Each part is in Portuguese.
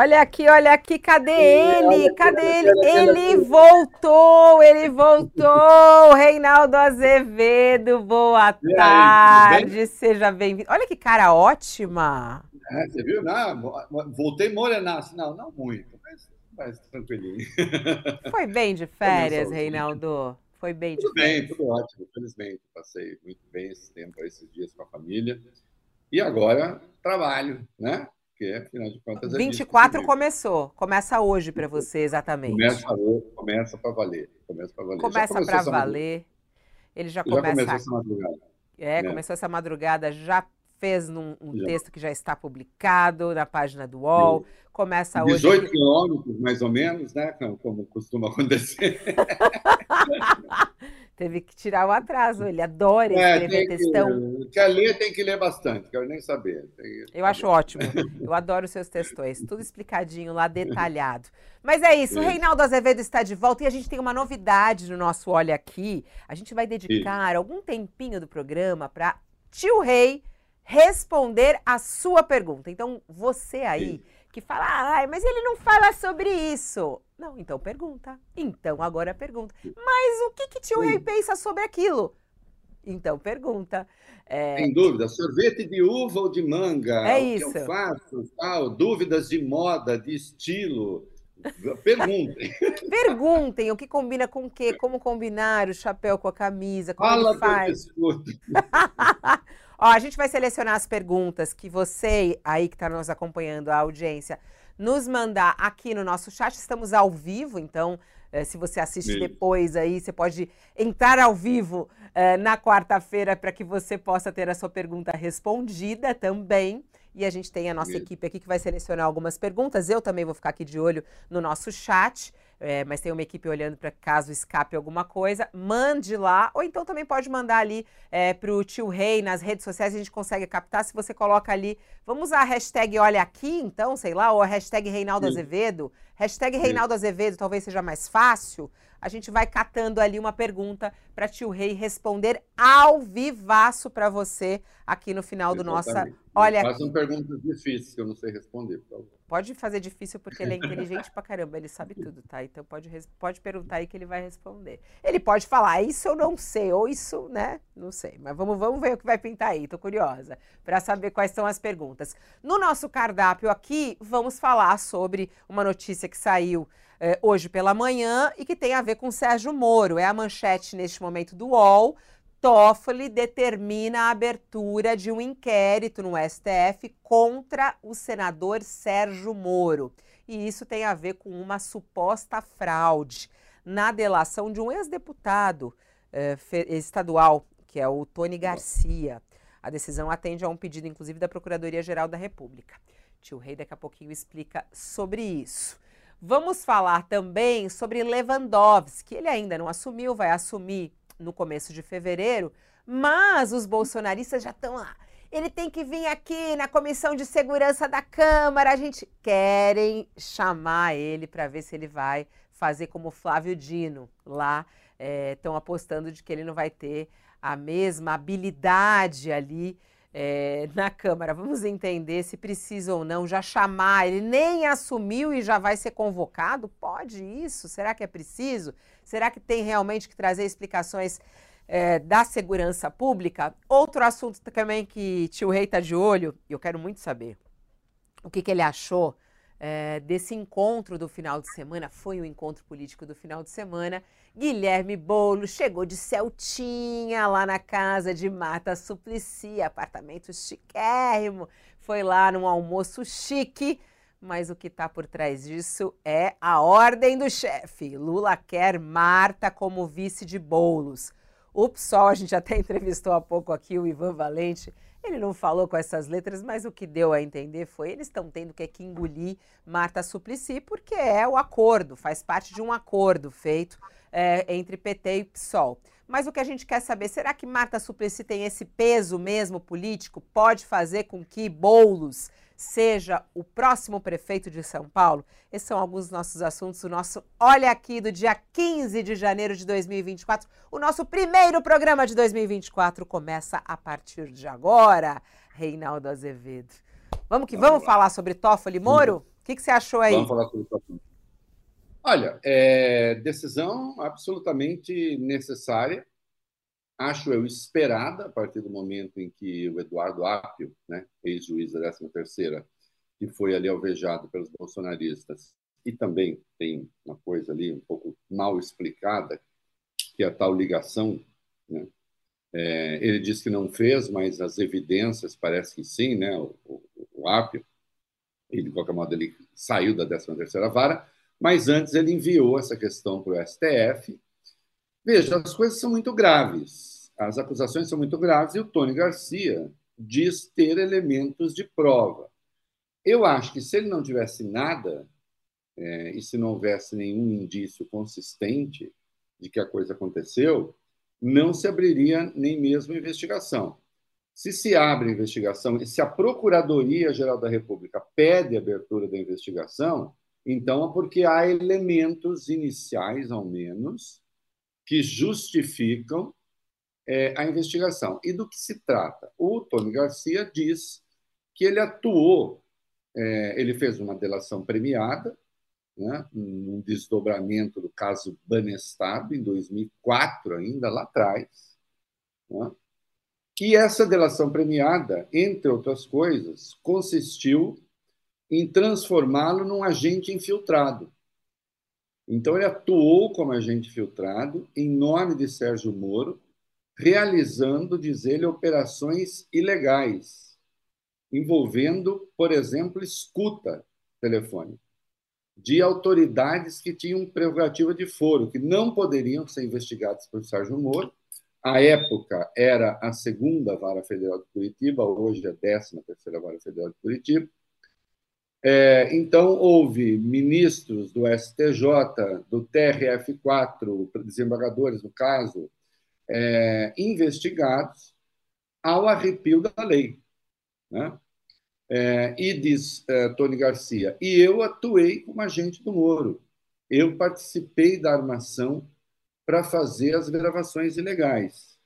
Olha aqui, olha aqui, cadê ele? Cadê ele? Ele voltou, ele voltou. Reinaldo Azevedo, boa tarde, seja bem-vindo. Olha que cara ótima. É, você viu? Não, voltei morenaço. Não, não muito, mas, mas tranquilinho. Foi bem de férias, Reinaldo? Foi bem de tudo férias? Tudo bem, tudo ótimo, felizmente. Passei muito bem esse tempo, esses dias com a família. E agora, trabalho, né? Porque, afinal de contas. 24 começou. Começa hoje para você, exatamente. Começa, começa para valer. Começa para valer. Começa para valer. Ele já, já começa. começou essa madrugada. É, é, começou essa madrugada, já fez num, um texto que já está publicado na página do UOL. Sim. Começa 18 hoje. 18 quilômetros, mais ou menos, né? Como costuma acontecer. Teve que tirar o atraso, ele adora é, escrever textão. Que, quer ler, tem que ler bastante, quero nem saber. Eu acho ótimo, eu adoro os seus textões, tudo explicadinho lá, detalhado. Mas é isso, o Reinaldo Azevedo está de volta e a gente tem uma novidade no nosso Olha Aqui. A gente vai dedicar algum tempinho do programa para Tio Rei responder a sua pergunta. Então, você aí que fala, ah, mas ele não fala sobre isso. Não, então pergunta. Então agora pergunta. Mas o que, que tio Rei pensa sobre aquilo? Então pergunta. É... Sem dúvida. Sorvete de uva ou de manga? É isso. que eu faço? Tal, dúvidas de moda, de estilo. Perguntem. Perguntem o que combina com o quê, como combinar o chapéu com a camisa, como Fala faz. Ó, a gente vai selecionar as perguntas que você aí que está nos acompanhando, a audiência, nos mandar aqui no nosso chat. Estamos ao vivo, então eh, se você assiste Sim. depois aí, você pode entrar ao vivo eh, na quarta-feira para que você possa ter a sua pergunta respondida também. E a gente tem a nossa Sim. equipe aqui que vai selecionar algumas perguntas. Eu também vou ficar aqui de olho no nosso chat é, mas tem uma equipe olhando para caso escape alguma coisa, mande lá, ou então também pode mandar ali é, para o tio Rei nas redes sociais, a gente consegue captar. Se você coloca ali, vamos usar a hashtag Olha Aqui, então, sei lá, ou a hashtag Reinaldo Sim. Azevedo. Hashtag Reinaldo Azevedo talvez seja mais fácil. A gente vai catando ali uma pergunta para tio Rei responder ao vivaço para você aqui no final do nosso Olha Façam perguntas difíceis que eu não sei responder, por favor. Pode fazer difícil porque ele é inteligente pra caramba, ele sabe tudo, tá? Então pode, pode perguntar aí que ele vai responder. Ele pode falar, isso eu não sei, ou isso, né? Não sei. Mas vamos, vamos ver o que vai pintar aí, tô curiosa, para saber quais são as perguntas. No nosso cardápio aqui, vamos falar sobre uma notícia que saiu eh, hoje pela manhã e que tem a ver com Sérgio Moro. É a manchete neste momento do UOL. Toffoli determina a abertura de um inquérito no STF contra o senador Sérgio Moro. E isso tem a ver com uma suposta fraude na delação de um ex-deputado eh, estadual, que é o Tony Garcia. A decisão atende a um pedido, inclusive, da Procuradoria-Geral da República. Tio Rei daqui a pouquinho explica sobre isso. Vamos falar também sobre Lewandowski. Ele ainda não assumiu, vai assumir no começo de fevereiro, mas os bolsonaristas já estão lá. Ele tem que vir aqui na comissão de segurança da Câmara. A gente querem chamar ele para ver se ele vai fazer como Flávio Dino lá. Estão é, apostando de que ele não vai ter a mesma habilidade ali é, na Câmara. Vamos entender se precisa ou não já chamar. Ele nem assumiu e já vai ser convocado? Pode isso? Será que é preciso? Será que tem realmente que trazer explicações é, da segurança pública? Outro assunto também que tio Rei está de olho, e eu quero muito saber o que, que ele achou é, desse encontro do final de semana. Foi o encontro político do final de semana Guilherme Bolo chegou de Celtinha lá na casa de Marta Suplicy, apartamento chiquérrimo. Foi lá num almoço chique, mas o que está por trás disso é a ordem do chefe. Lula quer Marta como vice de Bolos. O PSOL, a gente até entrevistou há pouco aqui o Ivan Valente, ele não falou com essas letras, mas o que deu a entender foi eles estão tendo que, que engolir Marta Suplicy porque é o acordo, faz parte de um acordo feito é, entre PT e PSOL. Mas o que a gente quer saber, será que Marta Suplicy tem esse peso mesmo político? Pode fazer com que Boulos seja o próximo prefeito de São Paulo? Esses são alguns dos nossos assuntos, o nosso Olha Aqui do dia 15 de janeiro de 2024. O nosso primeiro programa de 2024 começa a partir de agora. Reinaldo Azevedo. Vamos que vamos, vamos falar sobre Toffoli Moro? O que, que você achou aí? Vamos falar sobre isso. Olha, é, decisão absolutamente necessária, acho eu esperada, a partir do momento em que o Eduardo Apio, né, ex-juiz da 13ª, que foi ali alvejado pelos bolsonaristas, e também tem uma coisa ali um pouco mal explicada, que é a tal ligação. Né? É, ele disse que não fez, mas as evidências parece que sim, né? o, o, o Apio, ele, de qualquer modo, ele saiu da 13ª Vara, mas antes ele enviou essa questão para o STF. Veja, as coisas são muito graves, as acusações são muito graves e o Tony Garcia diz ter elementos de prova. Eu acho que se ele não tivesse nada é, e se não houvesse nenhum indício consistente de que a coisa aconteceu, não se abriria nem mesmo investigação. Se se abre investigação e se a Procuradoria-Geral da República pede abertura da investigação, então é porque há elementos iniciais, ao menos, que justificam é, a investigação. E do que se trata? O Tony Garcia diz que ele atuou, é, ele fez uma delação premiada, né, um desdobramento do caso Banestab, em 2004, ainda lá atrás. Né, e essa delação premiada, entre outras coisas, consistiu em transformá-lo num agente infiltrado. Então, ele atuou como agente infiltrado em nome de Sérgio Moro, realizando, diz ele, operações ilegais, envolvendo, por exemplo, escuta telefônica de autoridades que tinham prerrogativa de foro, que não poderiam ser investigados por Sérgio Moro. À época, era a segunda vara federal de Curitiba, hoje a décima terceira vara federal de Curitiba. É, então, houve ministros do STJ, do TRF4, desembargadores, no caso, é, investigados ao arrepio da lei. Né? É, e diz é, Tony Garcia, e eu atuei como agente do Moro. Eu participei da armação para fazer as gravações ilegais.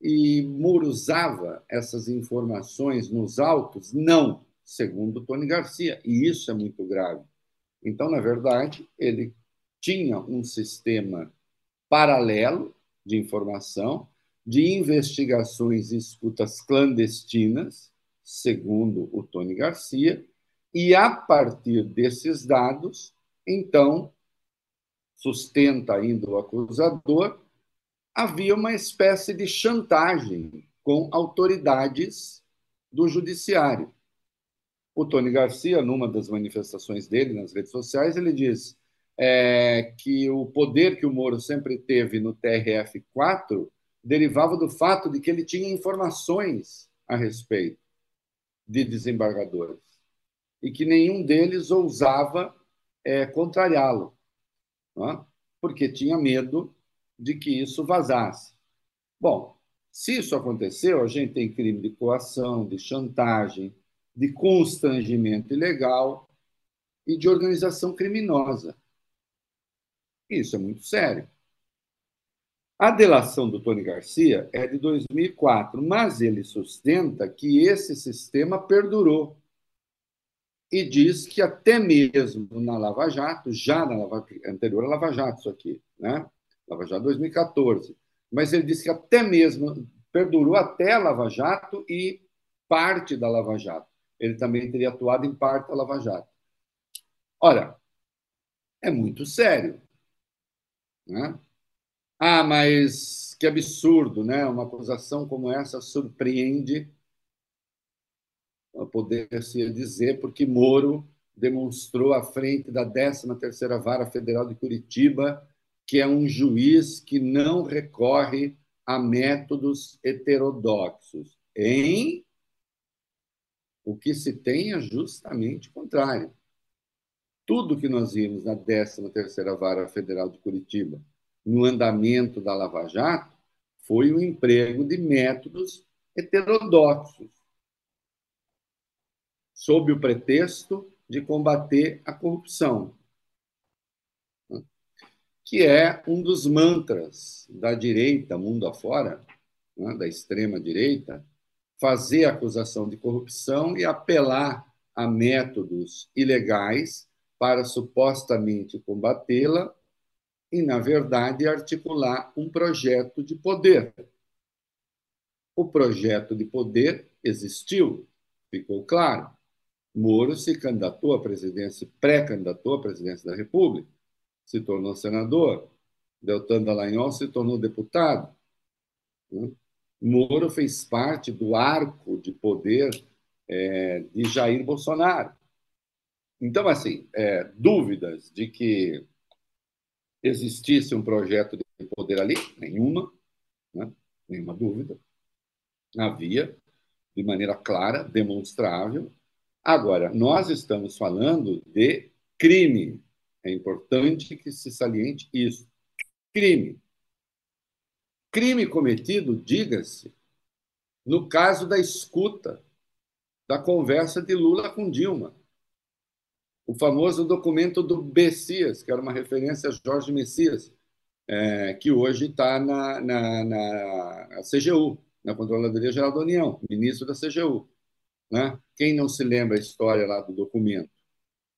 E Moro usava essas informações nos autos? Não, segundo Tony Garcia, e isso é muito grave. Então, na verdade, ele tinha um sistema paralelo de informação, de investigações e escutas clandestinas, segundo o Tony Garcia, e a partir desses dados, então, sustenta ainda o acusador, havia uma espécie de chantagem com autoridades do judiciário. O Tony Garcia, numa das manifestações dele nas redes sociais, ele diz é, que o poder que o Moro sempre teve no TRF-4 derivava do fato de que ele tinha informações a respeito de desembargadores e que nenhum deles ousava é, contrariá-lo, é? porque tinha medo de que isso vazasse. Bom, se isso aconteceu, a gente tem crime de coação, de chantagem, de constrangimento ilegal e de organização criminosa. Isso é muito sério. A delação do Tony Garcia é de 2004, mas ele sustenta que esse sistema perdurou e diz que até mesmo na Lava Jato, já na Lava, anterior à Lava Jato, isso aqui, né? Lava Jato 2014, mas ele diz que até mesmo perdurou até a Lava Jato e parte da Lava Jato. Ele também teria atuado em parte da Lava Jato. Olha, é muito sério. Né? Ah, mas que absurdo, né? Uma acusação como essa surpreende poder se dizer, porque Moro demonstrou à frente da 13ª Vara Federal de Curitiba que é um juiz que não recorre a métodos heterodoxos. Em o que se tem é justamente o contrário. Tudo que nós vimos na 13ª Vara Federal de Curitiba, no andamento da Lava Jato foi o emprego de métodos heterodoxos, sob o pretexto de combater a corrupção, que é um dos mantras da direita, mundo afora, né, da extrema direita, fazer acusação de corrupção e apelar a métodos ilegais para supostamente combatê-la e, na verdade, articular um projeto de poder. O projeto de poder existiu, ficou claro. Moro se candidatou à presidência, pré-candidatou à presidência da República, se tornou senador. Deltan Dallagnol se tornou deputado. Moro fez parte do arco de poder é, de Jair Bolsonaro. Então, assim, é, dúvidas de que existisse um projeto de poder ali? Nenhuma, né? nenhuma dúvida. Havia, de maneira clara, demonstrável. Agora, nós estamos falando de crime. É importante que se saliente isso. Crime. Crime cometido, diga-se, no caso da escuta da conversa de Lula com Dilma. O famoso documento do Bessias, que era uma referência a Jorge Messias, é, que hoje está na, na, na CGU, na Controladoria Geral da União, ministro da CGU. Né? Quem não se lembra a história lá do documento?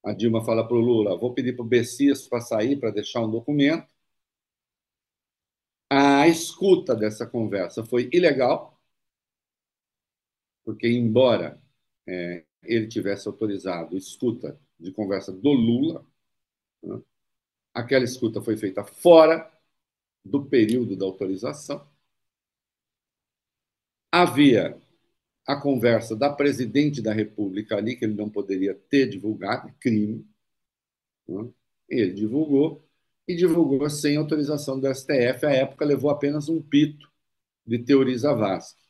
A Dilma fala para o Lula: vou pedir para o Bessias para sair, para deixar um documento. A escuta dessa conversa foi ilegal, porque, embora é, ele tivesse autorizado escuta de conversa do Lula, né, aquela escuta foi feita fora do período da autorização. Havia a conversa da presidente da República ali, que ele não poderia ter divulgado, crime. Né? Ele divulgou, e divulgou sem autorização do STF. À época, levou apenas um pito de Teori Zavascki.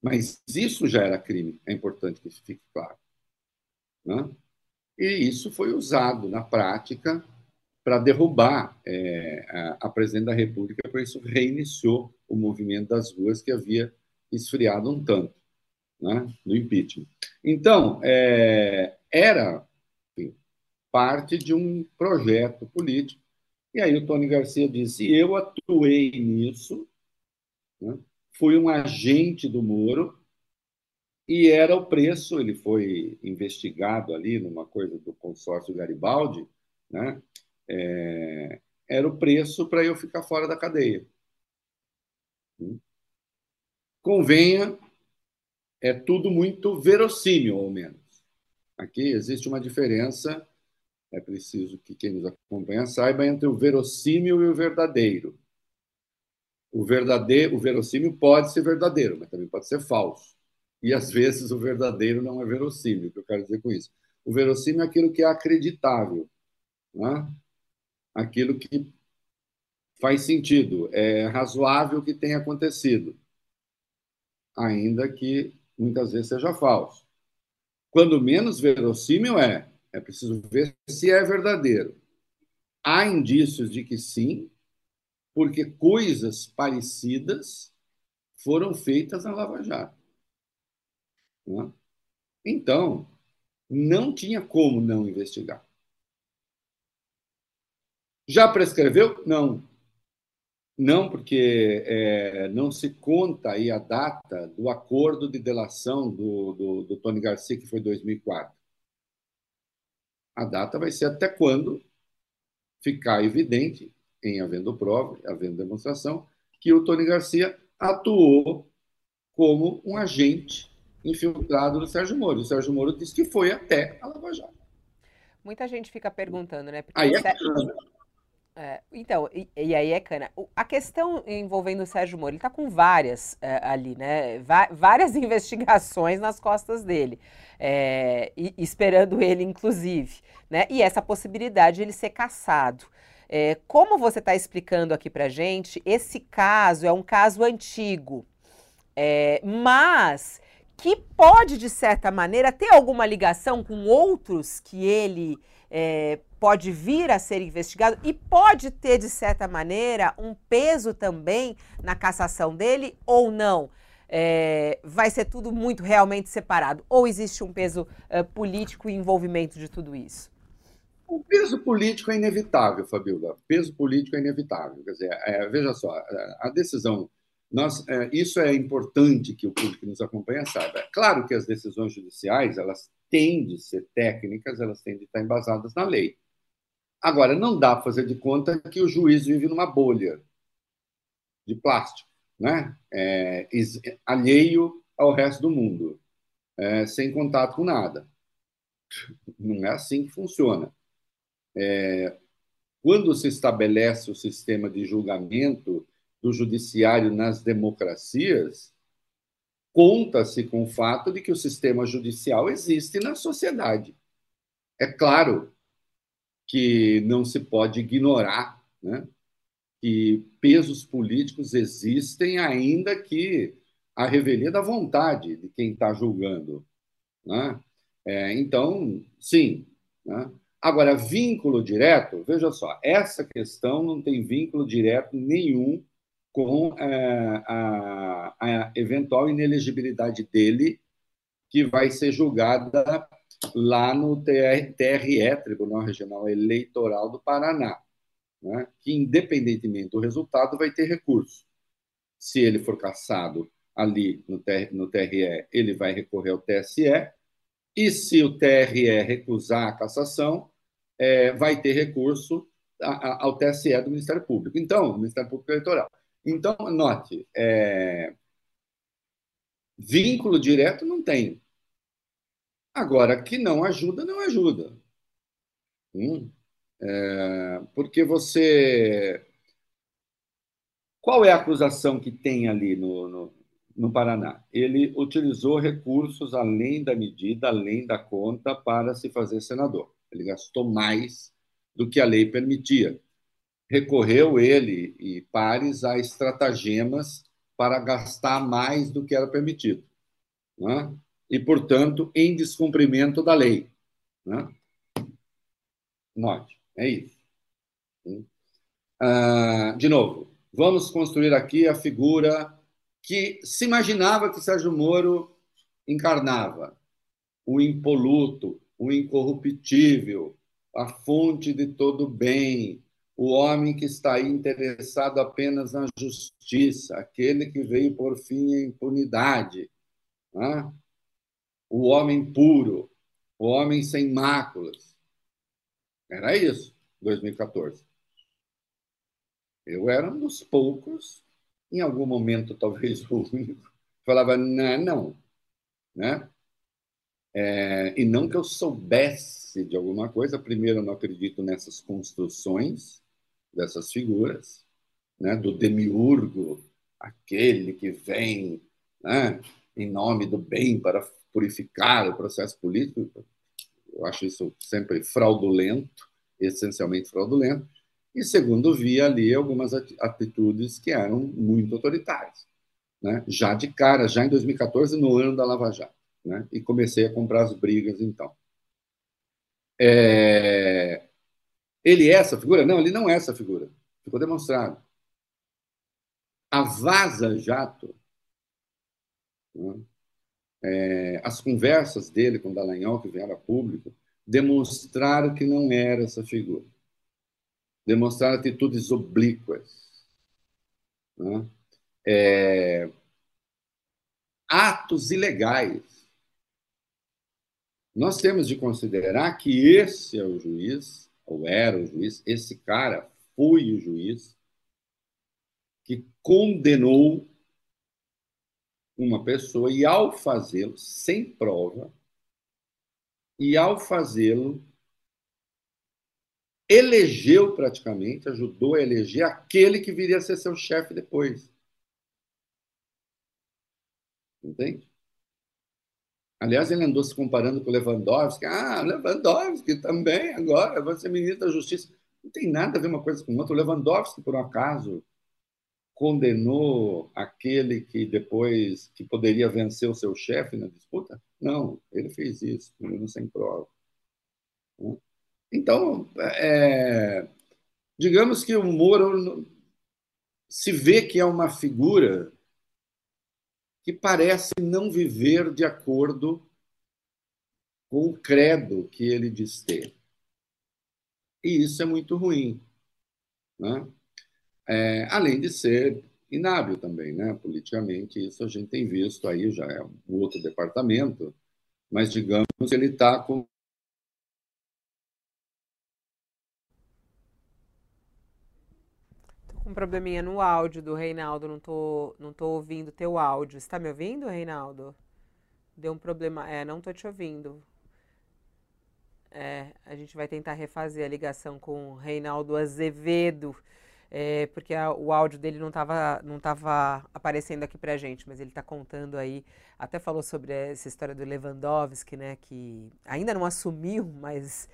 Mas isso já era crime, é importante que isso fique claro. Né? E isso foi usado na prática para derrubar é, a, a presidente da República, por isso reiniciou o movimento das ruas que havia esfriado um tanto né, no impeachment. Então, é, era parte de um projeto político. E aí o Tony Garcia disse: eu atuei nisso, né, fui um agente do Moro, e era o preço. Ele foi investigado ali numa coisa do consórcio Garibaldi, né, é, era o preço para eu ficar fora da cadeia. Convenha, é tudo muito verossímil, ao menos. Aqui existe uma diferença é preciso que quem nos acompanha saiba entre o verossímil e o verdadeiro. O verdadeiro, o verossímil pode ser verdadeiro, mas também pode ser falso. E às vezes o verdadeiro não é verossímil, o que eu quero dizer com isso. O verossímil é aquilo que é acreditável, né? aquilo que faz sentido, é razoável que tenha acontecido, ainda que muitas vezes seja falso. Quando menos verossímil é é preciso ver se é verdadeiro. Há indícios de que sim, porque coisas parecidas foram feitas na Lava Jato. Né? Então, não tinha como não investigar. Já prescreveu? Não. Não, porque é, não se conta aí a data do acordo de delação do, do, do Tony Garcia, que foi 2004. A data vai ser até quando ficar evidente, em havendo prova, havendo demonstração, que o Tony Garcia atuou como um agente infiltrado do Sérgio Moro. O Sérgio Moro disse que foi até a Lava Jato. Muita gente fica perguntando, né? Porque aí é é, então, e, e, aí é cana. A questão envolvendo o Sérgio Moro, ele está com várias é, ali, né? várias investigações nas costas dele, é, e, esperando ele, inclusive, né? E essa possibilidade de ele ser caçado. É, como você está explicando aqui para gente, esse caso é um caso antigo, é, mas que pode, de certa maneira, ter alguma ligação com outros que ele é, pode vir a ser investigado e pode ter, de certa maneira, um peso também na cassação dele ou não? É, vai ser tudo muito realmente separado? Ou existe um peso uh, político e envolvimento de tudo isso? O peso político é inevitável, Fabiola. Peso político é inevitável. Quer dizer, é, veja só, a decisão. Nós, é, isso é importante que o público que nos acompanha saiba. É claro que as decisões judiciais elas têm de ser técnicas, elas têm de estar embasadas na lei. Agora, não dá para fazer de conta que o juiz vive numa bolha de plástico, né? É, alheio ao resto do mundo, é, sem contato com nada. Não é assim que funciona. É, quando se estabelece o sistema de julgamento do judiciário nas democracias, conta-se com o fato de que o sistema judicial existe na sociedade. É claro que não se pode ignorar né, que pesos políticos existem, ainda que a revelia da vontade de quem está julgando. Né? É, então, sim. Né? Agora, vínculo direto, veja só, essa questão não tem vínculo direto nenhum com é, a, a, eventual inelegibilidade dele, que vai ser julgada lá no TRE, Tribunal Regional Eleitoral do Paraná, né? que, independentemente do resultado, vai ter recurso. Se ele for cassado ali no, no TRE, ele vai recorrer ao TSE, e se o TRE recusar a cassação, é, vai ter recurso ao TSE do Ministério Público. Então, Ministério Público Eleitoral. Então, note, é, vínculo direto não tem. Agora, que não ajuda, não ajuda. Hum, é, porque você. Qual é a acusação que tem ali no, no, no Paraná? Ele utilizou recursos além da medida, além da conta, para se fazer senador. Ele gastou mais do que a lei permitia recorreu ele e pares a estratagemas para gastar mais do que era permitido. Né? E, portanto, em descumprimento da lei. Né? Note, é isso. Ah, de novo, vamos construir aqui a figura que se imaginava que Sérgio Moro encarnava: o impoluto, o incorruptível, a fonte de todo bem, o homem que está interessado apenas na justiça, aquele que veio por fim a impunidade, né? O homem puro, o homem sem máculas. Era isso, 2014. Eu era um dos poucos, em algum momento talvez o único, falava, não, não. Né? É, e não que eu soubesse de alguma coisa, primeiro, eu não acredito nessas construções, dessas figuras, né, do demiurgo, aquele que vem né, em nome do bem para purificar o processo político. Eu acho isso sempre fraudulento, essencialmente fraudulento. E, segundo, vi ali algumas atitudes que eram muito autoritárias. Né? Já de cara, já em 2014, no ano da Lava Jato. Né? E comecei a comprar as brigas, então. É... Ele é essa figura? Não, ele não é essa figura. Ficou demonstrado. A Vaza Jato, né, é, as conversas dele com Dallagnol, que vieram a público, demonstraram que não era essa figura. Demonstraram atitudes oblíquas. Né? É, atos ilegais. Nós temos de considerar que esse é o juiz ou era o juiz, esse cara foi o juiz que condenou uma pessoa e, ao fazê-lo, sem prova, e ao fazê-lo, elegeu praticamente, ajudou a eleger aquele que viria a ser seu chefe depois. Entende? Aliás, ele andou se comparando com Lewandowski. Ah, Lewandowski também agora ser ministro da Justiça. Não tem nada a ver uma coisa com outra. O Lewandowski, por um acaso, condenou aquele que depois que poderia vencer o seu chefe na disputa? Não, ele fez isso, mesmo sem prova. Então, é, digamos que o Moro se vê que é uma figura que parece não viver de acordo com o credo que ele diz ter. E isso é muito ruim. Né? É, além de ser inábil também, né? politicamente, isso a gente tem visto aí, já é um outro departamento, mas digamos que ele está com um probleminha no áudio do Reinaldo, não tô, não tô ouvindo teu áudio. Você tá me ouvindo, Reinaldo? Deu um problema. É, não tô te ouvindo. É, a gente vai tentar refazer a ligação com o Reinaldo Azevedo, é, porque a, o áudio dele não estava não tava aparecendo aqui pra gente, mas ele está contando aí, até falou sobre essa história do Lewandowski, né, que ainda não assumiu, mas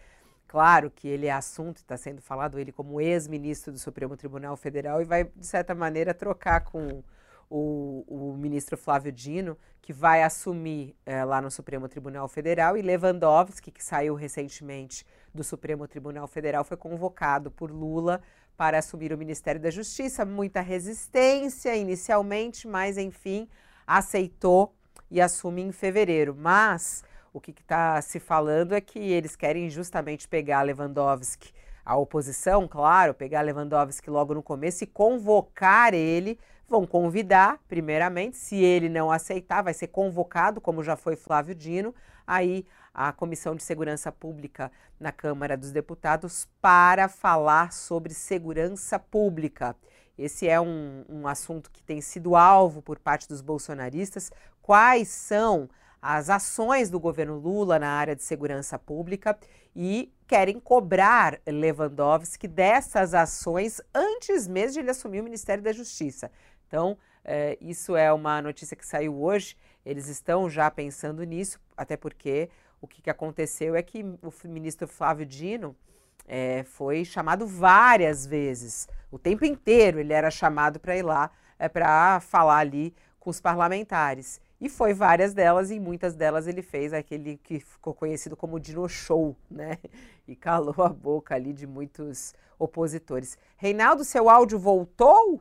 Claro que ele é assunto, está sendo falado ele como ex-ministro do Supremo Tribunal Federal e vai, de certa maneira, trocar com o, o ministro Flávio Dino, que vai assumir é, lá no Supremo Tribunal Federal, e Lewandowski, que saiu recentemente do Supremo Tribunal Federal, foi convocado por Lula para assumir o Ministério da Justiça. Muita resistência inicialmente, mas enfim, aceitou e assume em fevereiro. Mas o que está se falando é que eles querem justamente pegar Lewandowski, a oposição, claro, pegar Lewandowski logo no começo e convocar ele. Vão convidar, primeiramente, se ele não aceitar, vai ser convocado, como já foi Flávio Dino, aí a Comissão de Segurança Pública na Câmara dos Deputados para falar sobre segurança pública. Esse é um, um assunto que tem sido alvo por parte dos bolsonaristas. Quais são as ações do governo Lula na área de segurança pública e querem cobrar Lewandowski dessas ações antes mesmo de ele assumir o Ministério da Justiça. Então, é, isso é uma notícia que saiu hoje. Eles estão já pensando nisso, até porque o que, que aconteceu é que o ministro Flávio Dino é, foi chamado várias vezes, o tempo inteiro ele era chamado para ir lá é, para falar ali com os parlamentares. E foi várias delas, e muitas delas ele fez aquele que ficou conhecido como Dino Show, né? E calou a boca ali de muitos opositores. Reinaldo, seu áudio voltou?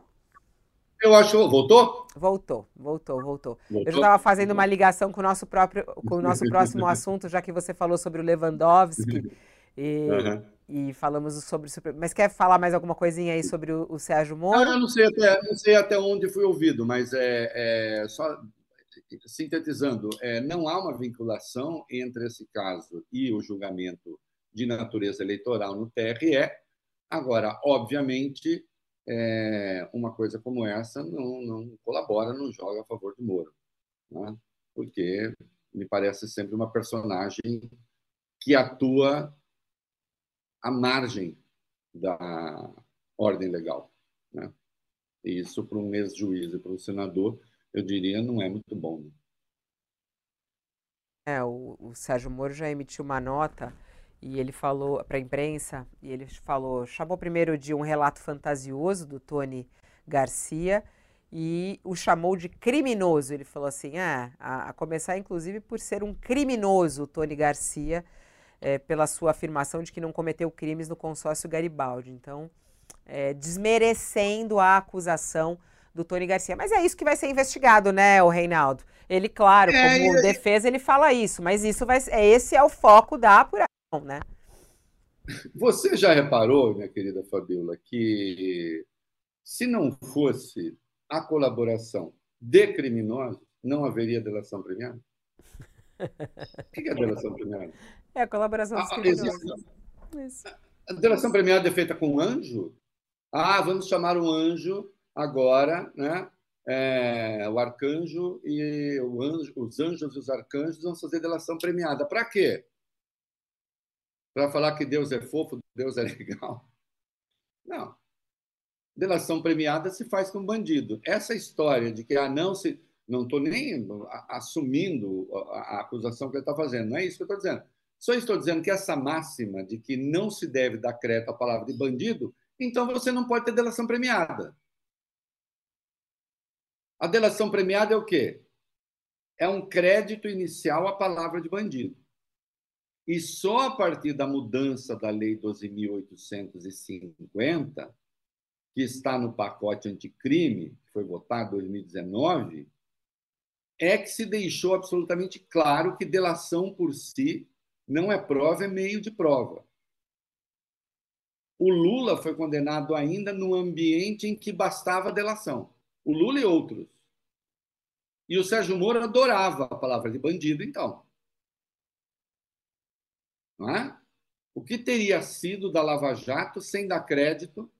Eu acho. Voltou? Voltou, voltou, voltou. voltou? Eu já estava fazendo uma ligação com o nosso próprio, com o nosso próximo assunto, já que você falou sobre o Lewandowski. E, uhum. e falamos sobre, sobre. Mas quer falar mais alguma coisinha aí sobre o, o Sérgio Moro? Não, eu não sei até, não sei até onde fui ouvido, mas é, é só sintetizando, é, não há uma vinculação entre esse caso e o julgamento de natureza eleitoral no TRE. Agora, obviamente, é, uma coisa como essa não, não, colabora, não joga a favor do Moro, né? porque me parece sempre uma personagem que atua à margem da ordem legal. Né? Isso, para um ex-juiz e para um senador, eu diria, não é muito bom. Né? É, o, o Sérgio Moro já emitiu uma nota e ele falou para a imprensa, e ele falou, chamou primeiro de um relato fantasioso do Tony Garcia e o chamou de criminoso. Ele falou assim, ah, a, a começar inclusive por ser um criminoso, o Tony Garcia, é, pela sua afirmação de que não cometeu crimes no consórcio Garibaldi. Então, é, desmerecendo a acusação do Tony Garcia. Mas é isso que vai ser investigado, né, o Reinaldo? Ele, claro, é, como defesa, ele fala isso, mas isso vai é esse é o foco da apuração, né? Você já reparou, minha querida Fabiola, que se não fosse a colaboração de criminosos, não haveria delação premiada? O que é delação premiada? É a colaboração dos ah, criminosos. A delação premiada é feita com um anjo? Ah, vamos chamar um anjo agora, né, é, o arcanjo e o anjo, os anjos e os arcanjos vão fazer delação premiada. Para quê? Para falar que Deus é fofo, Deus é legal? Não. Delação premiada se faz com bandido. Essa história de que ah, não se. Não estou nem assumindo a acusação que ele está fazendo, não é isso que eu estou dizendo. Só estou dizendo que essa máxima de que não se deve dar crédito à palavra de bandido, então você não pode ter delação premiada. A delação premiada é o quê? É um crédito inicial à palavra de bandido. E só a partir da mudança da Lei 12.850, que está no pacote anticrime, que foi votado em 2019, é que se deixou absolutamente claro que delação por si não é prova, é meio de prova. O Lula foi condenado ainda no ambiente em que bastava delação. O Lula e outros. E o Sérgio Moro adorava a palavra de bandido, então. É? O que teria sido da Lava Jato sem dar crédito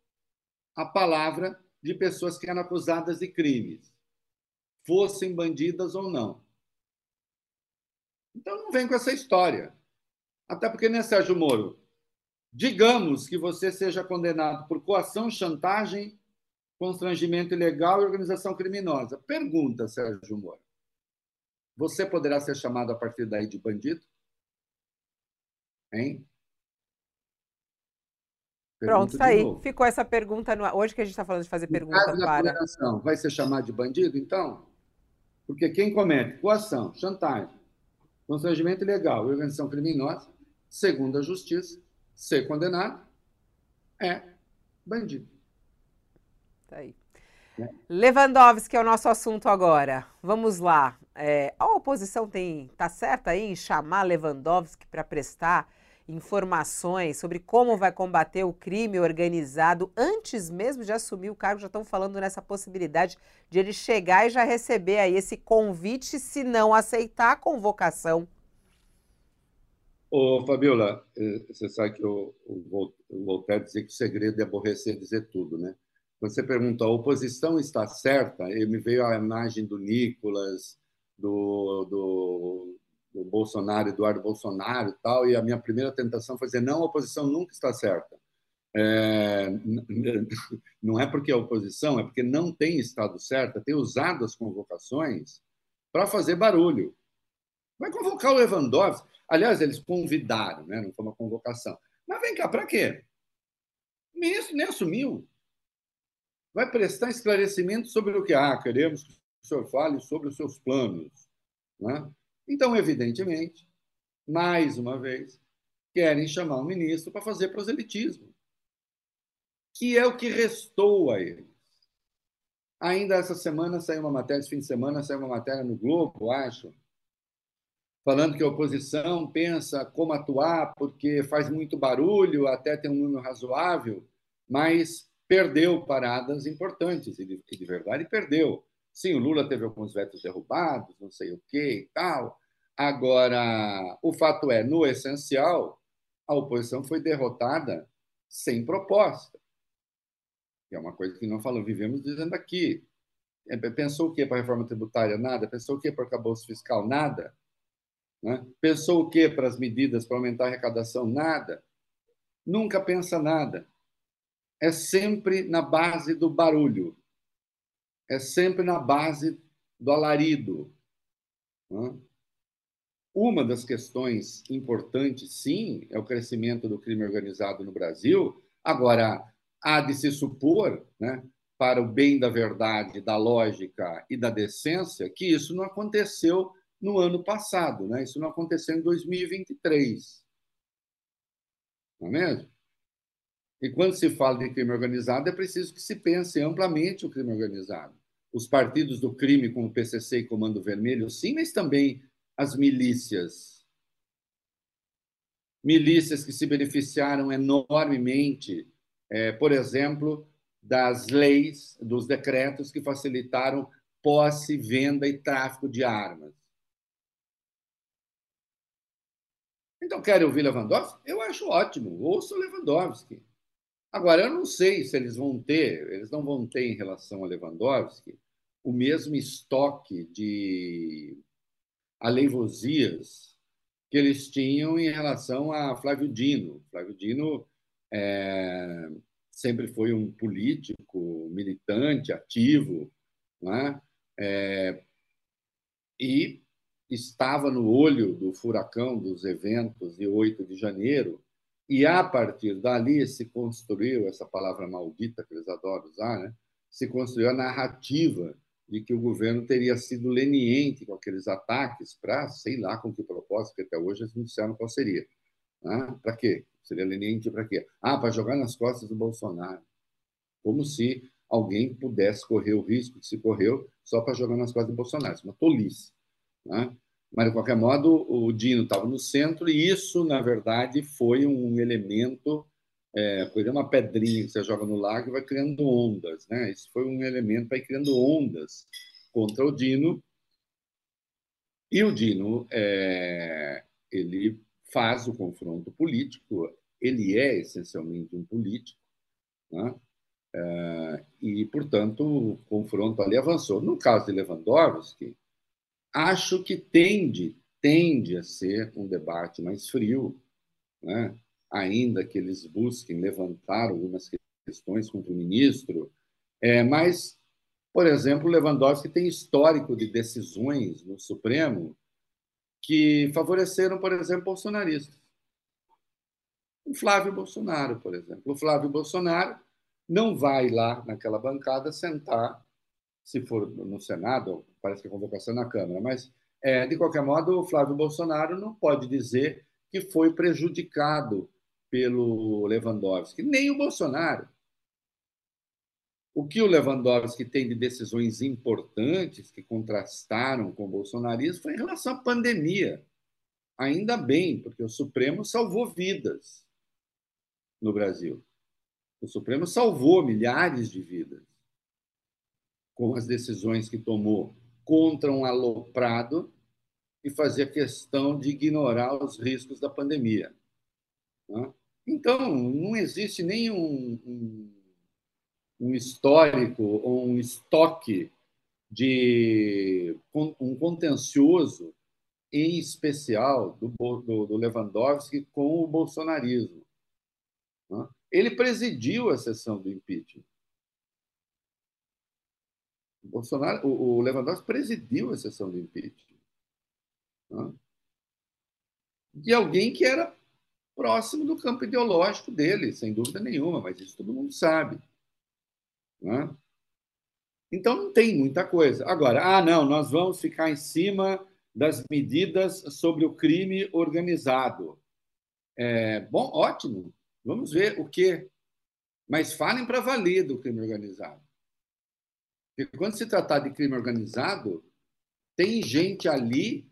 à palavra de pessoas que eram acusadas de crimes, fossem bandidas ou não? Então não vem com essa história. Até porque, né, Sérgio Moro? Digamos que você seja condenado por coação, chantagem, constrangimento ilegal e organização criminosa. Pergunta, Sérgio Moro. Você poderá ser chamado a partir daí de bandido? Hein? Pronto, tá aí. Ficou essa pergunta no... hoje que a gente está falando de fazer pergunta para. Vai ser chamado de bandido, então? Porque quem comete coação, chantagem, constrangimento ilegal e organização criminosa, segundo a justiça, ser condenado é bandido. Tá aí. É. Lewandowski é o nosso assunto agora. Vamos lá. É, a oposição tem tá certa aí em chamar Lewandowski para prestar informações sobre como vai combater o crime organizado antes mesmo de assumir o cargo. Já estão falando nessa possibilidade de ele chegar e já receber aí esse convite, se não aceitar a convocação. Ô, Fabiola, eh, você sabe que o, Voltaire dizia que o segredo é aborrecer dizer tudo, né? Você pergunta, a oposição está certa? E me veio a imagem do Nicolas, do, do do Bolsonaro, Eduardo Bolsonaro e tal, e a minha primeira tentação foi dizer, não, a oposição nunca está certa. É, não é porque é oposição, é porque não tem estado certa, tem usado as convocações para fazer barulho. Vai convocar o Lewandowski. Aliás, eles convidaram, né? não foi uma convocação. Mas vem cá, para quê? Nem, nem assumiu. Vai prestar esclarecimento sobre o que ah, queremos que o senhor fale sobre os seus planos. Né? Então, evidentemente, mais uma vez, querem chamar o ministro para fazer proselitismo, que é o que restou a eles. Ainda essa semana saiu uma matéria, esse fim de semana saiu uma matéria no Globo, acho, falando que a oposição pensa como atuar porque faz muito barulho, até tem um número razoável, mas perdeu paradas importantes, e de verdade perdeu. Sim, o Lula teve alguns vetos derrubados, não sei o quê e tal. Agora, o fato é, no essencial, a oposição foi derrotada sem proposta. Que é uma coisa que não falamos, vivemos dizendo aqui. É, pensou o quê para a reforma tributária? Nada. Pensou o quê para o acabouço fiscal? Nada. Né? Pensou o quê para as medidas para aumentar a arrecadação? Nada. Nunca pensa nada. É sempre na base do barulho é sempre na base do alarido. Né? Uma das questões importantes, sim, é o crescimento do crime organizado no Brasil. Agora, há de se supor, né, para o bem da verdade, da lógica e da decência, que isso não aconteceu no ano passado, né? isso não aconteceu em 2023. Não é mesmo? E quando se fala de crime organizado, é preciso que se pense amplamente o crime organizado. Os partidos do crime, como o PCC e Comando Vermelho, sim, mas também as milícias. Milícias que se beneficiaram enormemente, é, por exemplo, das leis, dos decretos que facilitaram posse, venda e tráfico de armas. Então, querem ouvir Lewandowski? Eu acho ótimo, ouço Lewandowski. Agora, eu não sei se eles vão ter, eles não vão ter em relação a Lewandowski o mesmo estoque de aleivosias que eles tinham em relação a Flávio Dino. Flávio Dino é, sempre foi um político, militante, ativo, né? É, e estava no olho do furacão dos eventos de 8 de janeiro, e a partir dali se construiu essa palavra maldita que eles adoram usar, né? se construiu a narrativa de que o governo teria sido leniente com aqueles ataques para, sei lá com que propósito, que até hoje eles não disseram qual seria. Né? Para quê? Seria leniente para quê? Ah, para jogar nas costas do Bolsonaro. Como se alguém pudesse correr o risco que se correu só para jogar nas costas do Bolsonaro. Isso é uma tolice. Né? Mas, de qualquer modo, o Dino estava no centro e isso, na verdade, foi um elemento, é, exemplo, uma pedrinha que você joga no lago e vai criando ondas. Né? Isso foi um elemento ir criando ondas contra o Dino. E o Dino, é, ele faz o confronto político, ele é essencialmente um político, né? É, e, portanto, o confronto ali avançou. No caso de Lewandowski, acho que tende, tende a ser um debate mais frio, né? ainda que eles busquem levantar algumas questões contra o ministro, é, mas, por exemplo, Lewandowski tem histórico de decisões no Supremo que favoreceram, por exemplo, bolsonaristas. O Flávio Bolsonaro, por exemplo. O Flávio Bolsonaro não vai lá naquela bancada sentar, se for no Senado, parece que a convocação é na Câmara, mas, é, de qualquer modo, o Flávio Bolsonaro não pode dizer que foi prejudicado pelo Lewandowski, nem o Bolsonaro. O que o Lewandowski tem de decisões importantes que contrastaram com o bolsonarismo foi em relação à pandemia. Ainda bem, porque o Supremo salvou vidas no Brasil. O Supremo salvou milhares de vidas com as decisões que tomou contra um aloprado e fazia questão de ignorar os riscos da pandemia. Né? Então, não existe nenhum um, histórico ou um estoque de um contencioso, em especial do, do, do Lewandowski com o bolsonarismo. Né? Ele presidiu a sessão do impeachment. O, Bolsonaro, o Lewandowski presidiu a sessão do impeachment. Né? De alguém que era próximo do campo ideológico dele, sem dúvida nenhuma, mas isso todo mundo sabe. Né? Então não tem muita coisa. Agora, ah, não, nós vamos ficar em cima das medidas sobre o crime organizado. É, bom, ótimo, vamos ver o que. Mas falem para valer do crime organizado. Porque quando se tratar de crime organizado, tem gente ali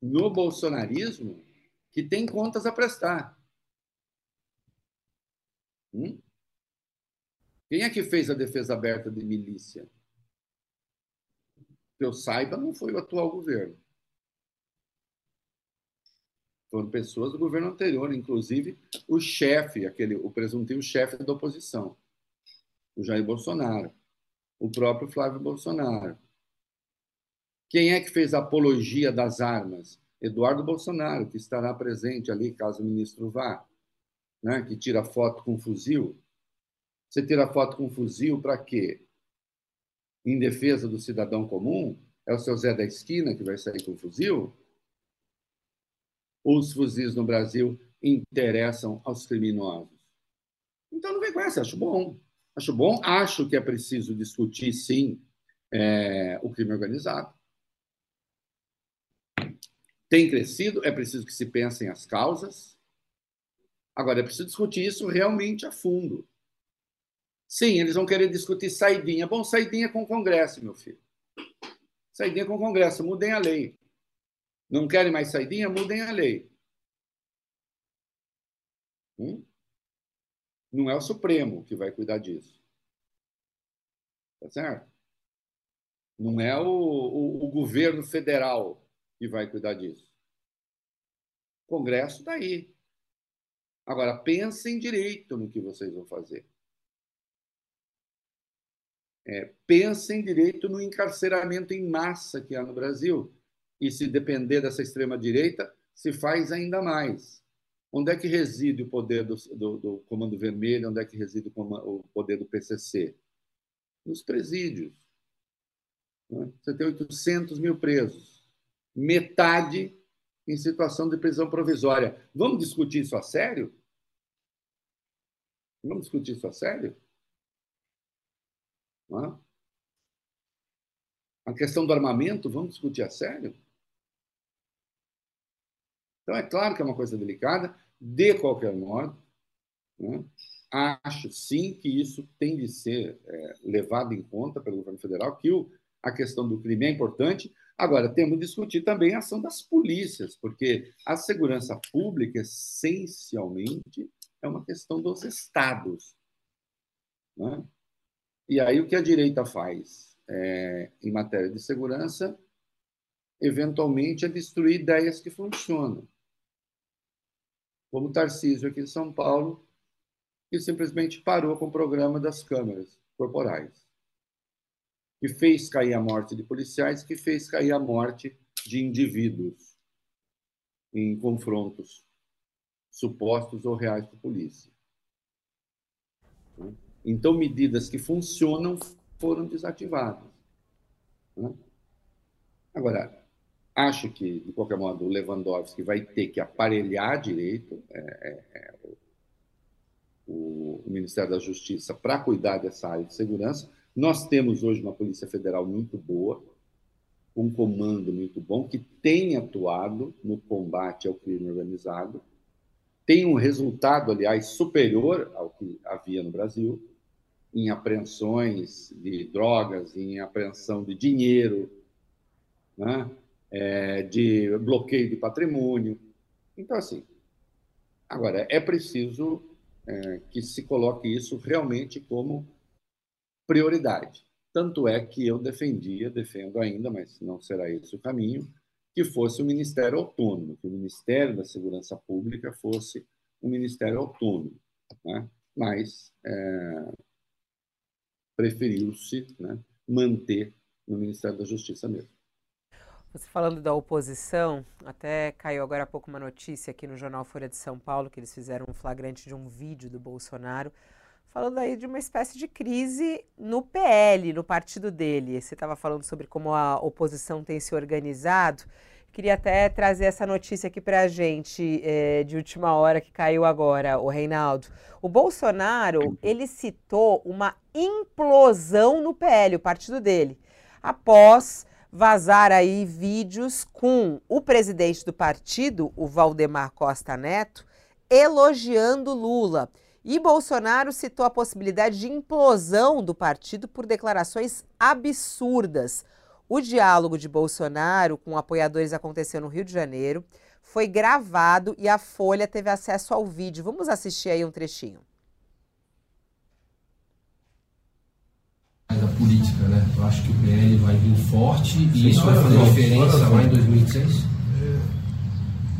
no bolsonarismo que tem contas a prestar. Hum? Quem é que fez a defesa aberta de milícia? Que eu saiba, não foi o atual governo. Foram pessoas do governo anterior, inclusive o chefe, aquele, o presuntivo chefe da oposição, o Jair Bolsonaro, o próprio Flávio Bolsonaro. Quem é que fez apologia das armas? Eduardo Bolsonaro, que estará presente ali caso o ministro vá, né, que tira foto com fuzil. Você tira foto com fuzil para quê? Em defesa do cidadão comum? É o seu Zé da esquina que vai sair com fuzil? Os fuzis no Brasil interessam aos criminosos? Então não vem com essa, acho bom. Acho bom, acho que é preciso discutir, sim, é, o crime organizado tem crescido, é preciso que se pensem as causas. Agora, é preciso discutir isso realmente a fundo. Sim, eles vão querer discutir saidinha. Bom, saidinha com o Congresso, meu filho. Saidinha com o Congresso, mudem a lei. Não querem mais saidinha? Mudem a lei. Hum? Não é o Supremo que vai cuidar disso. Tá certo? Não é o, o, o governo federal que vai cuidar disso. O Congresso está aí. Agora, pensem direito no que vocês vão fazer. É, pensem direito no encarceramento em massa que há no Brasil. E se depender dessa extrema-direita, se faz ainda mais. Onde é que reside o poder do, do, do Comando Vermelho? Onde é que reside o poder do PCC? Nos presídios. Né? Você tem 800 mil presos metade em situação de prisão provisória. Vamos discutir isso a sério? Vamos discutir isso a sério? A questão do armamento, vamos discutir a sério? Então, é claro que é uma coisa delicada, de qualquer modo, né? acho sim que isso tem de ser é, levado em conta pelo governo federal, que o, a questão do crime é importante, Agora, temos que discutir também a ação das polícias, porque a segurança pública, essencialmente, é uma questão dos estados. Né? E aí, o que a direita faz é, em matéria de segurança, eventualmente, é destruir ideias que funcionam. Como Tarcísio aqui em São Paulo, que simplesmente parou com o programa das câmeras corporais, que fez cair a morte de policiais, que fez cair a morte de indivíduos em confrontos supostos ou reais com a polícia. Então, medidas que funcionam foram desativadas. Agora, acho que, de qualquer modo, o Lewandowski vai ter que aparelhar direito é, é, é, o, o, Ministério da Justiça para cuidar dessa área de segurança. Nós temos hoje uma Polícia Federal muito boa, um comando muito bom, que tem atuado no combate ao crime organizado, tem um resultado, aliás, superior ao que havia no Brasil, em apreensões de drogas, em apreensão de dinheiro, né? É, de bloqueio de patrimônio. Então, assim, agora, é preciso é, que se coloque isso realmente como prioridade. Tanto é que eu defendia, defendo ainda, mas não será esse o caminho, que fosse o Ministério Autônomo, que o Ministério da Segurança Pública fosse um Ministério Autônomo. Né? Mas é, preferiu-se né, manter no Ministério da Justiça mesmo. Você falando da oposição, até caiu agora há pouco uma notícia aqui no jornal Folha de São Paulo que eles fizeram um flagrante de um vídeo do Bolsonaro falando aí de uma espécie de crise no PL, no partido dele. Você estava falando sobre como a oposição tem se organizado. Queria até trazer essa notícia aqui para a gente é, de última hora que caiu agora, o Reinaldo. O Bolsonaro ele citou uma implosão no PL, o partido dele, após vazar aí vídeos com o presidente do partido, o Valdemar Costa Neto, elogiando Lula. E Bolsonaro citou a possibilidade de implosão do partido por declarações absurdas. O diálogo de Bolsonaro com apoiadores aconteceu no Rio de Janeiro, foi gravado e a Folha teve acesso ao vídeo. Vamos assistir aí um trechinho. Eu acho que o PL vai vir forte e Sim, isso vai fazer não, diferença lá em 2006? É,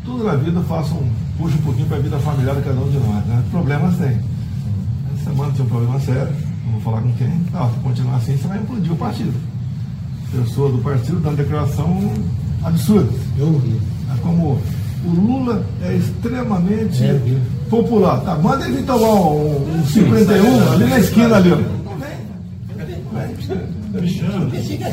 tudo na vida faça um, puxa um pouquinho para a vida familiar de cada um de nós, né? Problemas tem. Essa semana tinha um problema sério, não vou falar com quem. Não, se continuar assim, você vai implodir o partido. Pessoa do partido dando declaração absurda. Eu ouvi. É como o Lula é extremamente é, popular. Tá, manda ele tomar um, um 51 ali na esquina ali, ó. Pensei que.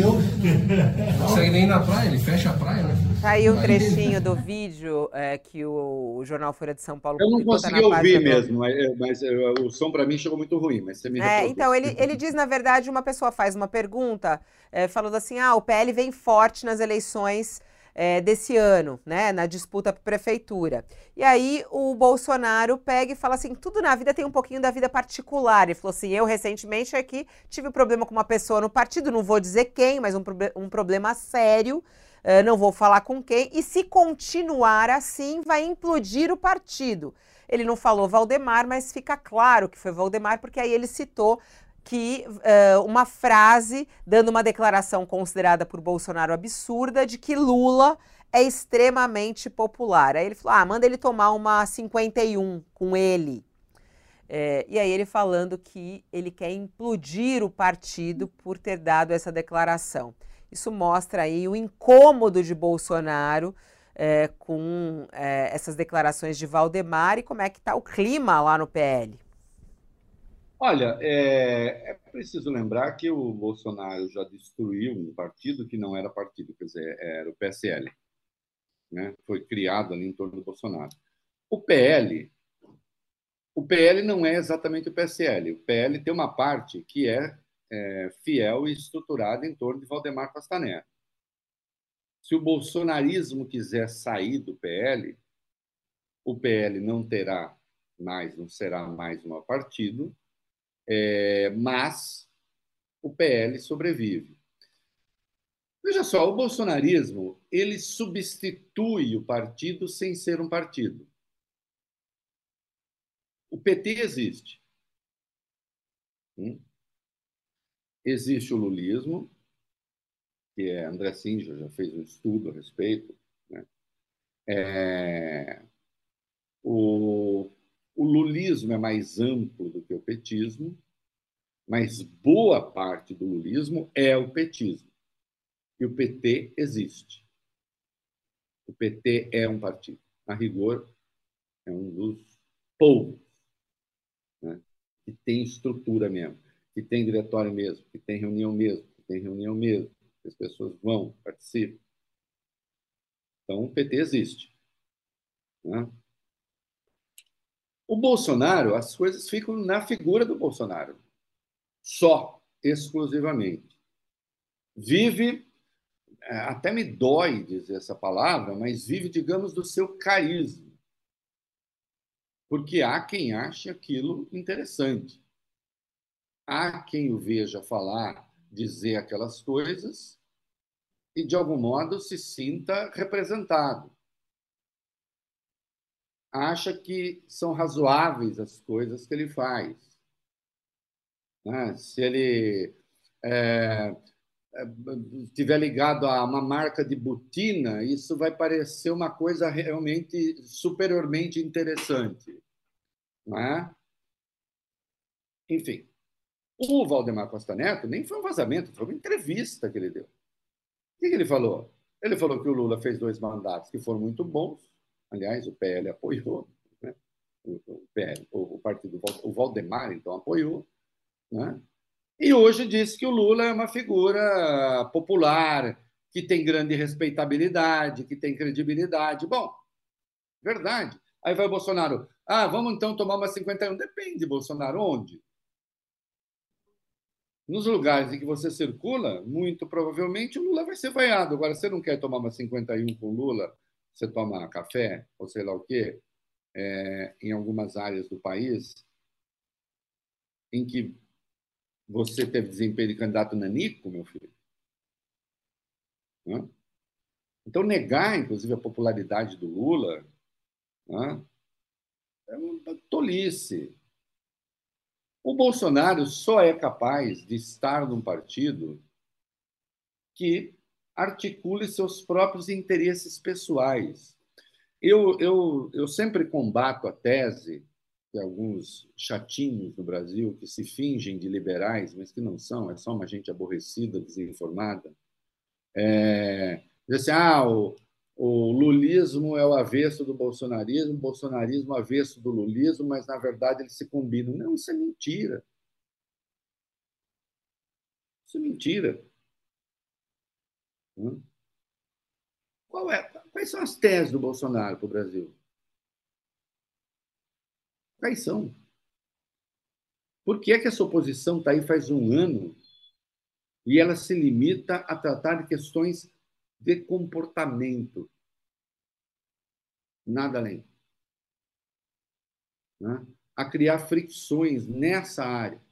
Não consegue nem ir na praia, ele fecha a praia, né? Tá aí um trechinho do vídeo é, que o, o, Jornal Folha de São Paulo Eu não consegui ouvir mesmo, mas, é, mas, é, o som para mim chegou muito ruim, mas você me é, Então, ele, ele diz, na verdade, uma pessoa faz uma pergunta, é, falando assim, ah, o PL vem forte nas eleições é, desse ano, né, na disputa para prefeitura. E aí o Bolsonaro pega e fala assim: tudo na vida tem um pouquinho da vida particular. Ele falou assim: eu recentemente aqui tive um problema com uma pessoa no partido, não vou dizer quem, mas um, um problema sério. Uh, não vou falar com quem, e se continuar assim, vai implodir o partido. Ele não falou Valdemar, mas fica claro que foi Valdemar, porque aí ele citou que uh, uma frase dando uma declaração considerada por Bolsonaro absurda de que Lula é extremamente popular. Aí ele falou: ah, manda ele tomar uma 51 com ele. É, e aí ele falando que ele quer implodir o partido por ter dado essa declaração. Isso mostra aí o incômodo de Bolsonaro é, com é, essas declarações de Valdemar e como é que está o clima lá no PL. Olha, é, é, preciso lembrar que o Bolsonaro já destruiu um partido que não era partido, quer dizer, era o PSL. Né? Foi criado ali em torno do Bolsonaro. O PL, o PL não é exatamente o PSL. O PL tem uma parte que é, é fiel e estruturada em torno de Valdemar Castaneda. Se o bolsonarismo quiser sair do PL, o PL não terá mais, não será mais um partido, é, mas o PL sobrevive. Veja só, o bolsonarismo ele substitui o partido sem ser um partido. O PT existe. Hum? Existe o lulismo, que é André Singer já fez um estudo a respeito. Né? É... O, o lulismo é mais amplo do que o petismo, mas boa parte do lulismo é o petismo. E o PT existe. O PT é um partido. A rigor, é um dos poucos né, que tem estrutura mesmo, que tem diretório mesmo, que tem reunião mesmo, que tem reunião mesmo, que as pessoas vão, participam. Então, o PT existe. Né? O Bolsonaro, as coisas ficam na figura do Bolsonaro. Só, exclusivamente. Vive, é, até me dói dizer essa palavra, mas vive, digamos, do seu carisma. Porque há quem ache aquilo interessante. Há quem o veja falar, dizer aquelas coisas e, de algum modo, se sinta representado. Acha que são razoáveis as coisas que ele faz. Né? Se ele é, estiver ligado a uma marca de botina, isso vai parecer uma coisa realmente superiormente interessante. Não é? Enfim, o Valdemar Costa Neto nem foi um vazamento, foi uma entrevista que ele deu. O que ele falou? Ele falou que o Lula fez dois mandatos que foram muito bons. Aliás, o PL apoiou, né? o, PL, o, partido, o Valdemar, então, apoiou. Né? E hoje disse que o Lula é uma figura popular, que tem grande respeitabilidade, que tem credibilidade. Bom, verdade. Aí vai o Bolsonaro. Ah, vamos então tomar uma 51. Depende, Bolsonaro, onde? Nos lugares em que você circula, muito provavelmente o Lula vai ser vaiado. Agora, você não quer tomar uma 51 com o Lula, você toma café, ou sei lá o quê, é, em algumas áreas do país, em que você teve desempenho de candidato nanico, meu filho. Então, negar, inclusive, a popularidade do Lula é uma tolice. O Bolsonaro só é capaz de estar num partido que articule seus próprios interesses pessoais. Eu, eu, eu sempre combato a tese que alguns chatinhos no Brasil, que se fingem de liberais, mas que não são, é só uma gente aborrecida, desinformada, é, diz assim, ah, o, o lulismo é o avesso do bolsonarismo, o bolsonarismo é o avesso do lulismo, mas na verdade eles se combinam. Não, isso é mentira. Isso é mentira. Hum? Qual é, quais são as teses do Bolsonaro para o Brasil? Quais são? Por que é que essa oposição está aí faz um ano e ela se limita a tratar de questões de comportamento. Nada além. Né? A criar fricções nessa área.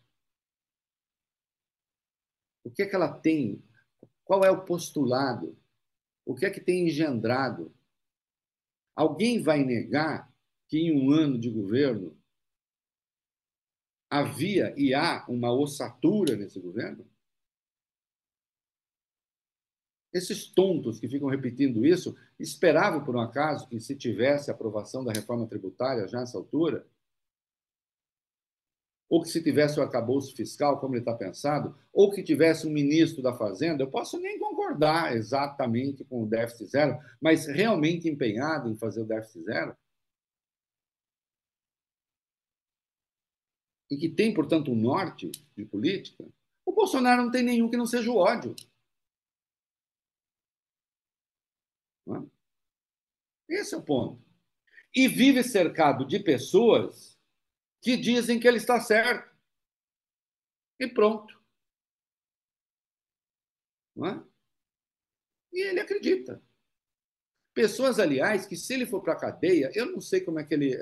O que é que ela tem? Qual é o postulado? O que é que tem engendrado? Alguém vai negar que em um ano de governo havia e há uma ossatura nesse governo? Esses tontos que ficam repetindo isso esperavam, por um acaso, que se tivesse aprovação da reforma tributária já nessa altura? Ou que se tivesse o arcabouço fiscal, como ele está pensado, ou que tivesse um ministro da Fazenda, eu posso nem concordar exatamente com o déficit zero, mas realmente empenhado em fazer o déficit zero? E que tem, portanto, um norte de política? O Bolsonaro não tem nenhum que não seja o ódio. Esse é o ponto. E vive cercado de pessoas que dizem que ele está certo. E pronto. Não é? E ele acredita. Pessoas, aliás, que se ele for para a cadeia, eu não sei como é que ele.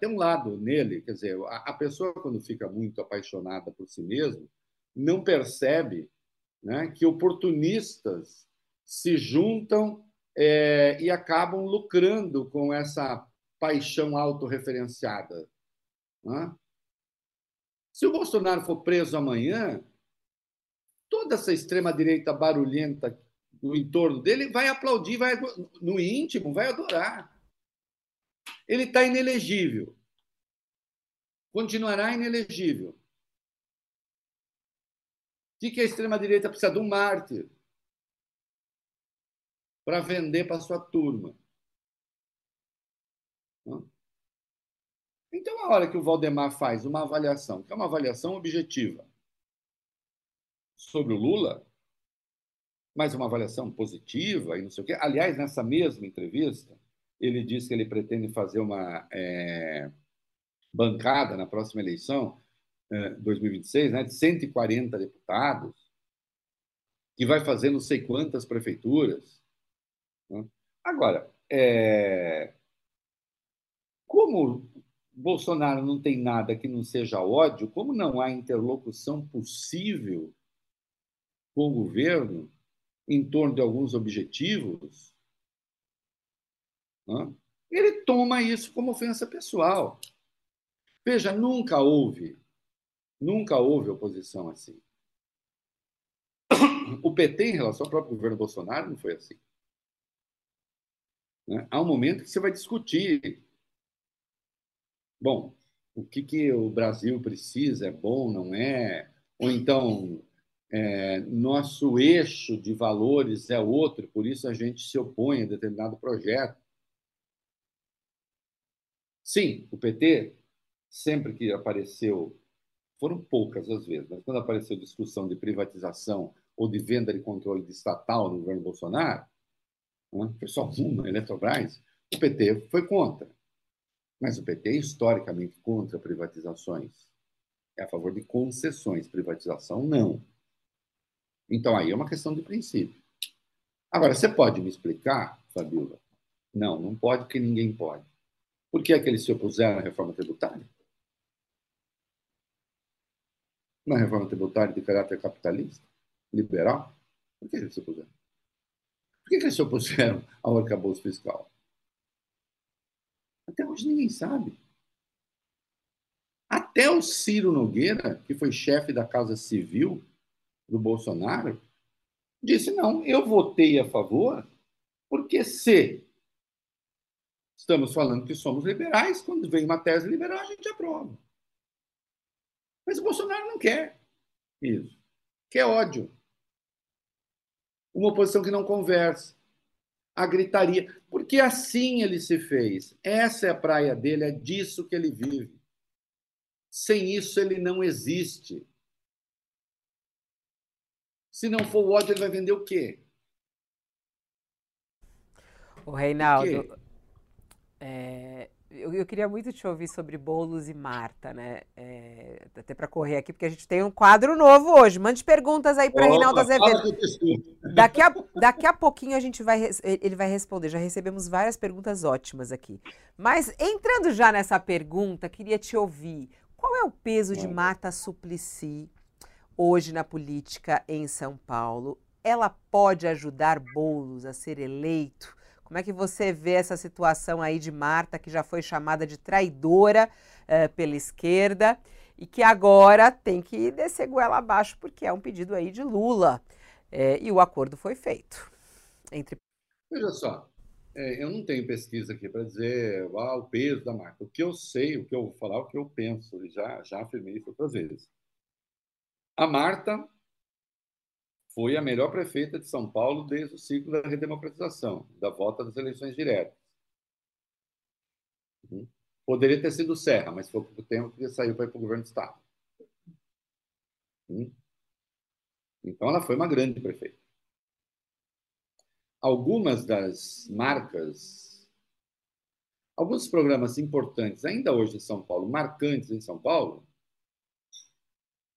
Tem um lado nele, quer dizer, a pessoa, quando fica muito apaixonada por si mesmo, não percebe né, que oportunistas se juntam é, e acabam lucrando com essa paixão autorreferenciada. Né? Se o Bolsonaro for preso amanhã, toda essa extrema-direita barulhenta no entorno dele vai aplaudir, vai, no íntimo, vai adorar. Ele está inelegível. Continuará inelegível. O que a extrema-direita precisa de um mártir para vender para sua turma? Então, a hora que o Valdemar faz uma avaliação, que é uma avaliação objetiva, sobre o Lula, mas uma avaliação positiva e não sei o quê. Aliás, nessa mesma entrevista, ele disse que ele pretende fazer uma é, bancada na próxima eleição, é, 2026, né, de 140 deputados, que vai fazer não sei quantas prefeituras. Né? Agora, é, como Bolsonaro não tem nada que não seja ódio, como não há interlocução possível com o governo em torno de alguns objetivos, ele toma isso como ofensa pessoal. Veja, nunca houve, nunca houve oposição assim. O PT, em relação ao próprio governo Bolsonaro, não foi assim. Né? Há um momento que você vai discutir. Bom, o que, que o Brasil precisa? É bom, não é? Ou então, é, nosso eixo de valores é outro, por isso a gente se opõe a determinado projeto. Sim, o PT, sempre que apareceu, foram poucas as vezes, mas quando apareceu discussão de privatização ou de venda de controle de estatal no governo Bolsonaro, né, foi só uma, Eletrobras, o PT foi contra. Mas o PT é historicamente contra privatizações. É a favor de concessões, privatização não. Então, aí é uma questão de princípio. Agora, você pode me explicar, Fabiola? Não, não pode, porque ninguém pode. Por que é que eles se opuseram à reforma tributária? Uma reforma tributária de caráter capitalista, liberal? Por que eles se opuseram? Por que, que eles se opuseram ao arcabouço fiscal? Até hoje ninguém sabe. Até o Ciro Nogueira, que foi chefe da Casa Civil do Bolsonaro, disse: não, eu votei a favor, porque se estamos falando que somos liberais, quando vem uma tese liberal, a gente aprova. Mas o Bolsonaro não quer isso. Quer ódio. Uma oposição que não conversa. A gritaria. Porque assim ele se fez. Essa é a praia dele, é disso que ele vive. Sem isso, ele não existe. Se não for o ódio, ele vai vender o quê? O Reinaldo, é, eu, eu, queria muito te ouvir sobre Bolos e Marta, né? É, até para correr aqui, porque a gente tem um quadro novo hoje. Mande perguntas aí para Reinaldo Azevedo. Daqui a, daqui a pouquinho a gente vai, ele vai responder. Já recebemos várias perguntas ótimas aqui. Mas entrando já nessa pergunta, queria te ouvir. Qual é o peso de Marta Suplicy hoje na política em São Paulo. Ela pode ajudar Boulos a ser eleito? Como é que você vê essa situação aí de Marta, que já foi chamada de traidora uh, pela esquerda e que agora tem que descer goela abaixo porque é um pedido aí de Lula. É, e o acordo foi feito. Entre... Veja só, é, eu não tenho pesquisa aqui para dizer ah, o peso da marca. O que eu sei, o que eu vou falar, o que eu penso, e já, já afirmei isso outras vezes. A Marta foi a melhor prefeita de São Paulo desde o ciclo da redemocratização, da volta das eleições diretas. Uhum. Poderia ter sido Serra, mas foi pouco tempo que saiu para ir para o governo do Estado. Uhum. Então, ela foi uma grande prefeita. Algumas das marcas, alguns programas importantes, ainda hoje em São Paulo, marcantes em São Paulo,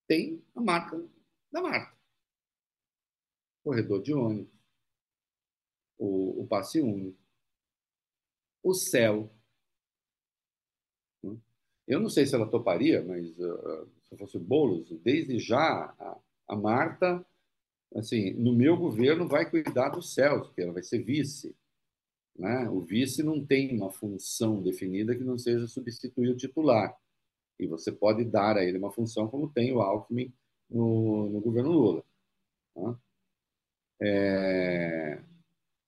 tem a marca da marca. Corredor de ônibus, o, o passe único, o céu. Eu não sei se ela toparia, mas uh, se fosse Boulos, desde já a, a Marta, assim, no meu governo vai cuidar dos céus, porque ela vai ser vice. Né? O vice não tem uma função definida que não seja substituir o titular. E você pode dar a ele uma função como tem o Alckmin no, no governo Lula. Tá? É,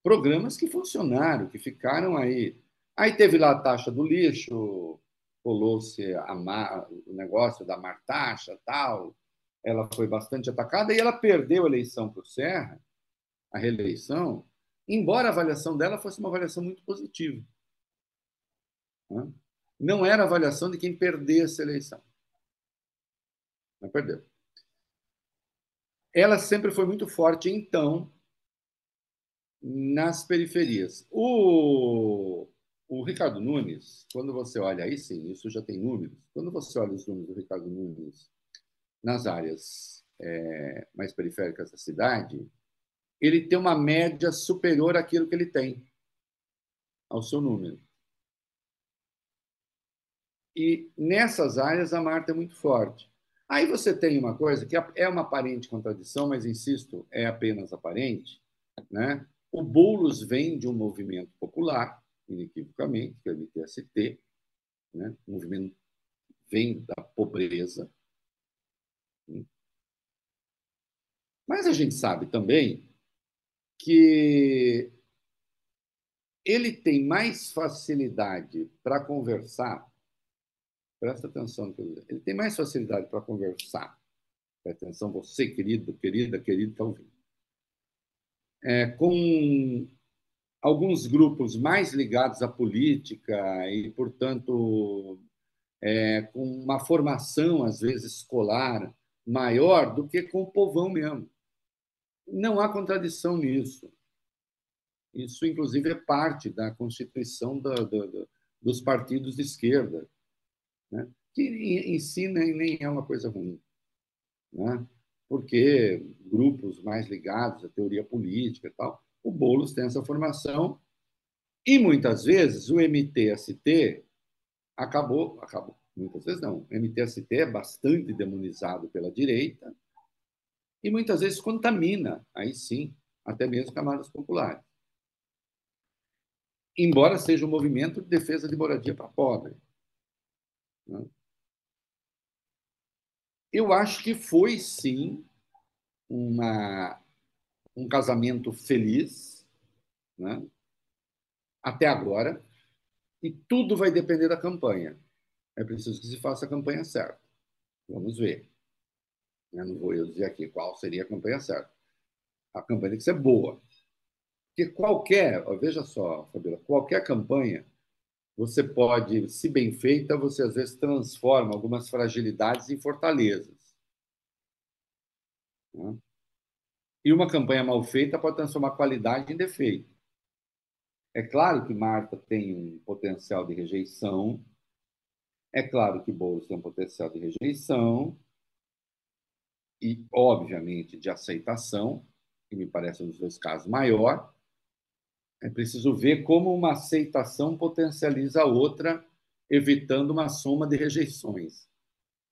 programas que funcionaram, que ficaram aí Aí teve lá a taxa do lixo, rolou-se o negócio da martaxa tal, ela foi bastante atacada e ela perdeu a eleição para o Serra, a reeleição, embora a avaliação dela fosse uma avaliação muito positiva. Não era a avaliação de quem perdesse a eleição. Não perdeu. Ela sempre foi muito forte, então, nas periferias. O, o Ricardo Nunes, quando você olha aí, sim, isso já tem números. Quando você olha os números do Ricardo Nunes nas áreas é, mais periféricas da cidade, ele tem uma média superior àquilo que ele tem, ao seu número. E nessas áreas a Marta é muito forte. Aí você tem uma coisa que é uma aparente contradição, mas insisto, é apenas aparente. Né? O Boulos vem de um movimento popular, inequivocamente, que é o MTST, né? o movimento vem da pobreza. Mas a gente sabe também que ele tem mais facilidade para conversar Presta atenção. Ele tem mais facilidade para conversar. Presta atenção, você, querido, querida, querido, está ouvindo. É, com alguns grupos mais ligados à política e, portanto, é, com uma formação, às vezes, escolar maior do que com o povão mesmo. Não há contradição nisso. Isso, inclusive, é parte da constituição da, da, da, dos partidos de esquerda né? que em si nem, é uma coisa ruim, né? porque grupos mais ligados à teoria política e tal, o Boulos tem essa formação e muitas vezes o MTST acabou, acabou, muitas vezes não, o MTST é bastante demonizado pela direita e muitas vezes contamina, aí sim, até mesmo camadas populares. Embora seja um movimento de defesa de moradia para pobre. Né? Eu acho que foi, sim, uma, um casamento feliz, né? até agora, e tudo vai depender da campanha. É preciso que se faça a campanha certa. Vamos ver. Eu não vou eu dizer aqui qual seria a campanha certa. A campanha tem que ser boa. Porque qualquer, veja só, Fabíola, qualquer campanha você pode, se bem feita, você às vezes transforma algumas fragilidades em fortalezas. Né? E uma campanha mal feita pode transformar qualidade em defeito. É claro que Marta tem um potencial de rejeição, é claro que Boulos tem um potencial de rejeição e, obviamente, de aceitação, que me parece um dos dois casos maior, é preciso ver como uma aceitação potencializa a outra, evitando uma soma de rejeições.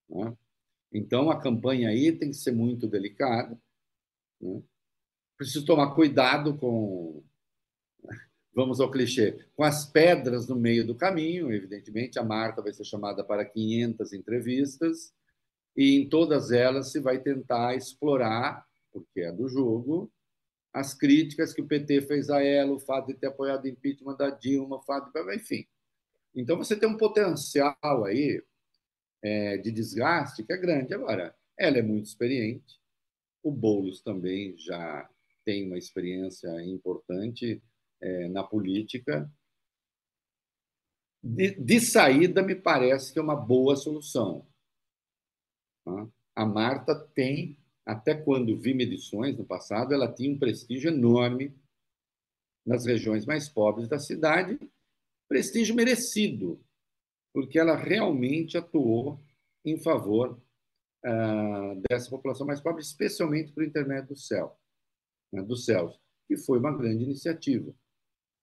Né? Então, a campanha aí tem que ser muito delicada. Né? Preciso tomar cuidado com, vamos ao clichê, com as pedras no meio do caminho. Evidentemente, a Marta vai ser chamada para 500 entrevistas e em todas elas se vai tentar explorar, porque é do jogo, as críticas que o PT fez a ela, o fato de ter apoiado o impeachment da Dilma, o fato de... enfim. Então você tem um potencial aí é, de desgaste que é grande. Agora, ela é muito experiente, o Boulos também já tem uma experiência importante é, na política. De, de, saída, me parece que é uma boa solução. Tá? A Marta tem até quando vi medições no passado, ela tinha um prestígio enorme nas regiões mais pobres da cidade, prestígio merecido, porque ela realmente atuou em favor uh, dessa população mais pobre, especialmente por intermédio do céu, né, dos céus, que foi uma grande iniciativa.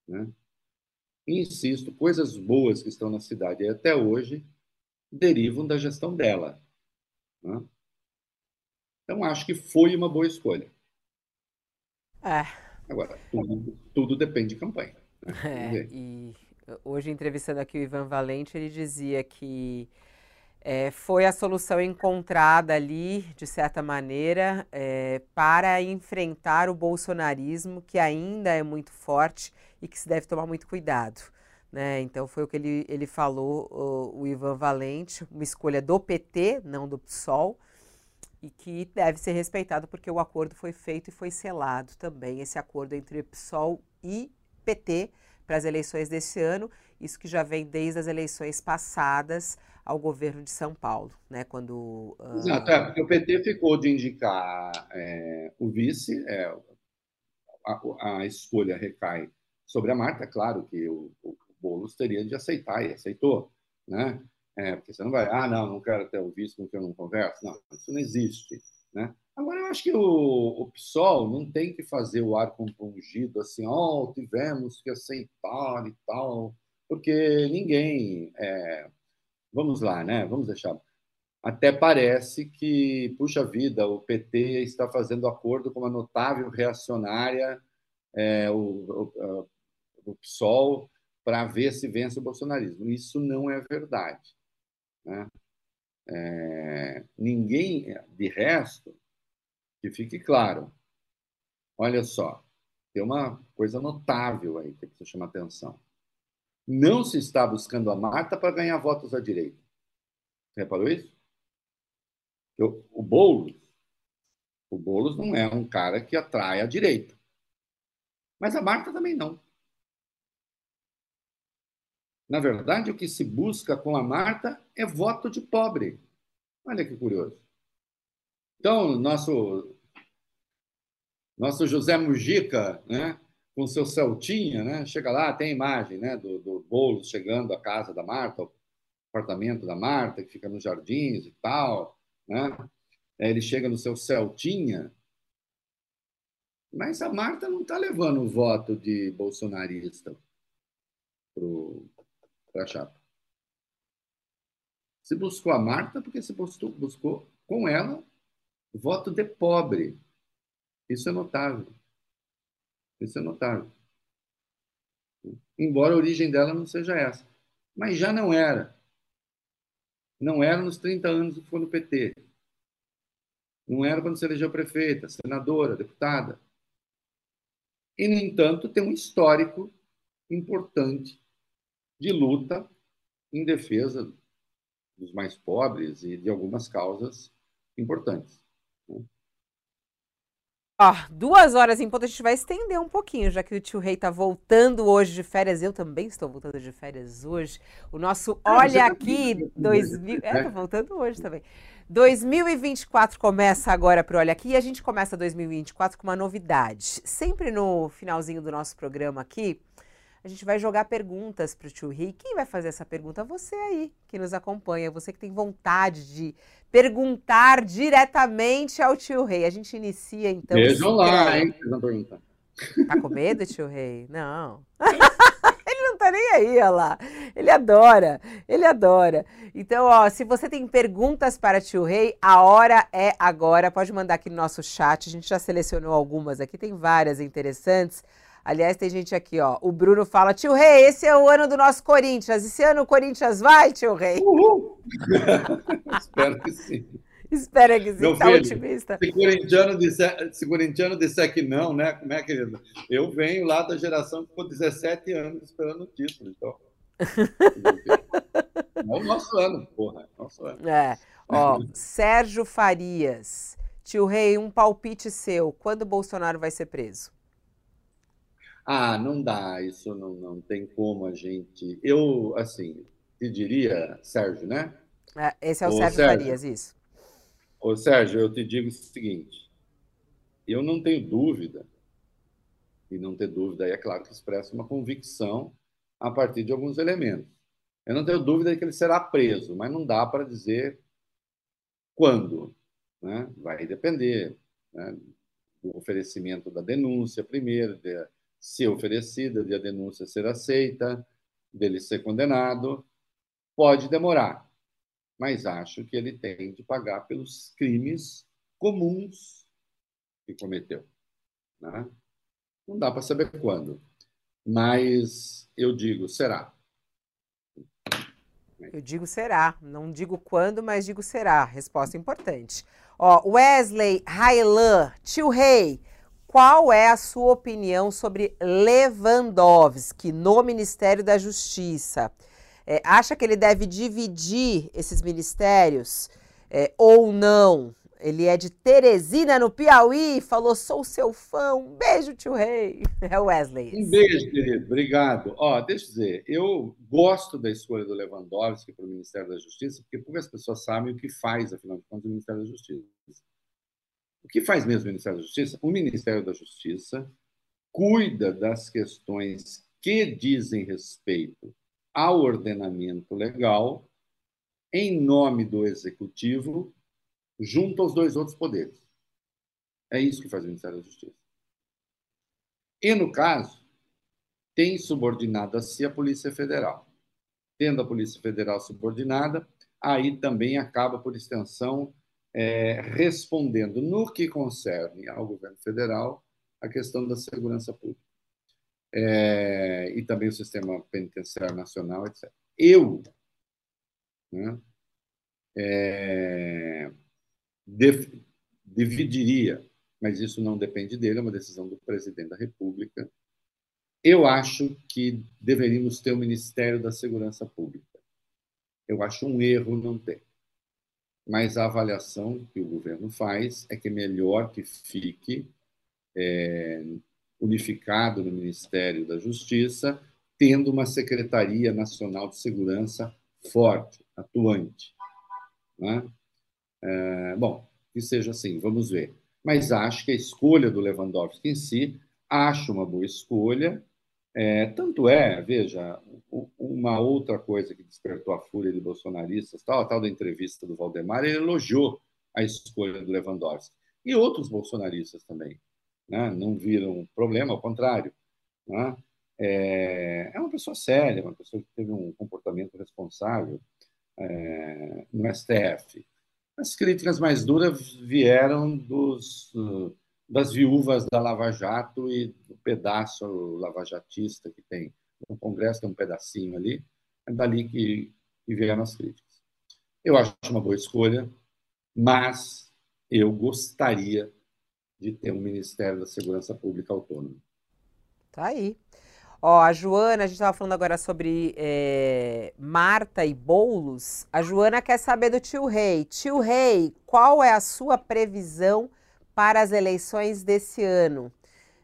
Né? Insisto, coisas boas que estão na cidade até hoje derivam da gestão dela. Né? Então, acho que foi uma boa escolha. É. Agora, tudo, tudo depende de campanha. Né? É, e hoje, entrevistando aqui o Ivan Valente, ele dizia que é, foi a solução encontrada ali, de certa maneira, é, para enfrentar o bolsonarismo, que ainda é muito forte e que se deve tomar muito cuidado. Né? Então foi o que ele, ele falou, o, o Ivan Valente, uma escolha do PT, não do PSOL, e que deve ser respeitado porque o acordo foi feito e foi selado também, esse acordo entre PSOL e PT para as eleições desse ano, isso que já vem desde as eleições passadas ao governo de São Paulo, né? Quando uh... Exato, é, porque o PT ficou de indicar é, o vice, é, a, a, escolha recai sobre a Marta, claro que o, o Boulos teria de aceitar e aceitou, né? É, porque você não vai, ah, não, não quero ter o vice com quem eu não converso. Não, isso não existe, né? Agora, eu acho que o, o PSOL não tem que fazer o ar compungido assim, ó, oh, tivemos que aceitar e tal, porque ninguém. É... Vamos lá, né? Vamos deixar. Até parece que, puxa vida, o PT está fazendo acordo com uma notável reacionária, é, o, o, o PSOL, para ver se vence o bolsonarismo. Isso não é verdade. Né? É, ninguém, de resto, que fique claro, olha só, tem uma coisa notável aí que precisa chamar atenção. Não se está buscando a Marta para ganhar votos à direita. Você reparou isso? Eu, o Boulos, o Boulos não é um cara que atrai a direita. Mas a Marta também não. Na verdade, o que se busca com a Marta é voto de pobre. Olha que curioso. Então, nosso nosso José Mujica, né, com seu Celtinha, né, chega lá, tem a imagem né, do, do Boulos chegando à casa da Marta, o apartamento da Marta, que fica nos jardins e tal. Né? Ele chega no seu Celtinha, mas a Marta não está levando o voto de bolsonarista para a chapa. Se buscou a Marta porque se buscou, buscou com ela voto de pobre. Isso é notável. Isso é notável. Embora a origem dela não seja essa. Mas já não era. Não era nos 30 anos que foi no PT. Não era quando se elegeu prefeita, senadora, deputada. E, no entanto, tem um histórico importante de luta em defesa dos mais pobres e de algumas causas importantes. Ó, duas horas em ponto, a gente vai estender um pouquinho, já que o tio Rei tá voltando hoje de férias. Eu também estou voltando de férias hoje. O nosso ah, Olha Aqui 2000. É, tô voltando hoje também. 2024 começa agora para Olha Aqui e a gente começa 2024 com uma novidade. Sempre no finalzinho do nosso programa aqui, a gente vai jogar perguntas para o tio Rei. Quem vai fazer essa pergunta? Você aí, que nos acompanha, você que tem vontade de perguntar diretamente ao tio Rei. A gente inicia então. Vejam lá, hein? pergunta. Tá com medo, tio Rei? Não. ele não tá nem aí, olha lá. Ele adora, ele adora. Então, ó, se você tem perguntas para tio Rei, a hora é agora. Pode mandar aqui no nosso chat. A gente já selecionou algumas aqui, tem várias interessantes. Aliás, tem gente aqui, ó. O Bruno fala: tio Rei, esse é o ano do nosso Corinthians. Esse ano o Corinthians vai, tio Rei? Uhul! Espero que sim. Espera que sim, tá otimista. Se corintiano, disser, se corintiano disser que não, né? Como é, querido? Eu venho lá da geração que ficou 17 anos esperando o título, então. é o nosso ano, porra. É nosso ano. É. Ó, Sérgio Farias. Tio Rei, um palpite seu. Quando o Bolsonaro vai ser preso? Ah, não dá, isso não, não tem como a gente. Eu, assim, te diria, Sérgio, né? É, esse é o, o Sérgio, Sérgio Farias, isso. Ô, Sérgio, eu te digo o seguinte: eu não tenho dúvida, e não ter dúvida aí é claro que expressa uma convicção a partir de alguns elementos. Eu não tenho dúvida de que ele será preso, mas não dá para dizer quando. Né? Vai depender né? do oferecimento da denúncia, primeiro, de, ser oferecida, de a denúncia ser aceita, dele ser condenado, pode demorar, mas acho que ele tem de pagar pelos crimes comuns que cometeu. Né? Não dá para saber quando, mas eu digo será. Eu digo será, não digo quando, mas digo será. Resposta importante. Ó, Wesley Railan, tio Rei, qual é a sua opinião sobre Lewandowski no Ministério da Justiça? É, acha que ele deve dividir esses ministérios é, ou não? Ele é de Teresina, no Piauí, falou: sou seu fã, um beijo, tio Rei. É o Wesley. Um beijo, querido, obrigado. Ó, deixa eu dizer, eu gosto da escolha do Lewandowski para o Ministério da Justiça, porque poucas pessoas sabem o que faz, afinal de contas, o Ministério da Justiça. O que faz mesmo o Ministério da Justiça? O Ministério da Justiça cuida das questões que dizem respeito ao ordenamento legal em nome do Executivo junto aos dois outros poderes. É isso que faz o Ministério da Justiça. E, no caso, tem subordinada a si a Polícia Federal. Tendo a Polícia Federal subordinada, aí também acaba, por extensão, é, respondendo no que concerne ao governo federal a questão da segurança pública. É, e também o sistema penitenciário nacional, etc. Eu né, é, dividiria, mas isso não depende dele, é uma decisão do presidente da República. Eu acho que deveríamos ter o Ministério da Segurança Pública. Eu acho um erro não ter. Mas a avaliação que o governo faz é que é melhor que fique é, unificado no Ministério da Justiça, tendo uma Secretaria Nacional de Segurança forte, atuante. Né? É, bom, que seja assim, vamos ver. Mas acho que a escolha do Lewandowski em si, acho uma boa escolha. É, tanto é, veja, uma outra coisa que despertou a fúria de bolsonaristas, tal, a tal da entrevista do Valdemar, ele elogiou a escolha do Lewandowski. E outros bolsonaristas também. Né? Não viram problema, ao contrário. Né? É, é uma pessoa séria, uma pessoa que teve um comportamento responsável é, no STF. As críticas mais duras vieram dos, das viúvas da Lava Jato e do pedaço lavajatista que tem no Congresso, tem um pedacinho ali, é dali que, que vieram as críticas. Eu acho uma boa escolha, mas eu gostaria de ter um Ministério da Segurança Pública autônomo. Tá aí. Ó, a Joana, a gente estava falando agora sobre é, Marta e Boulos. A Joana quer saber do tio Rei. Tio Rei, qual é a sua previsão para as eleições desse ano?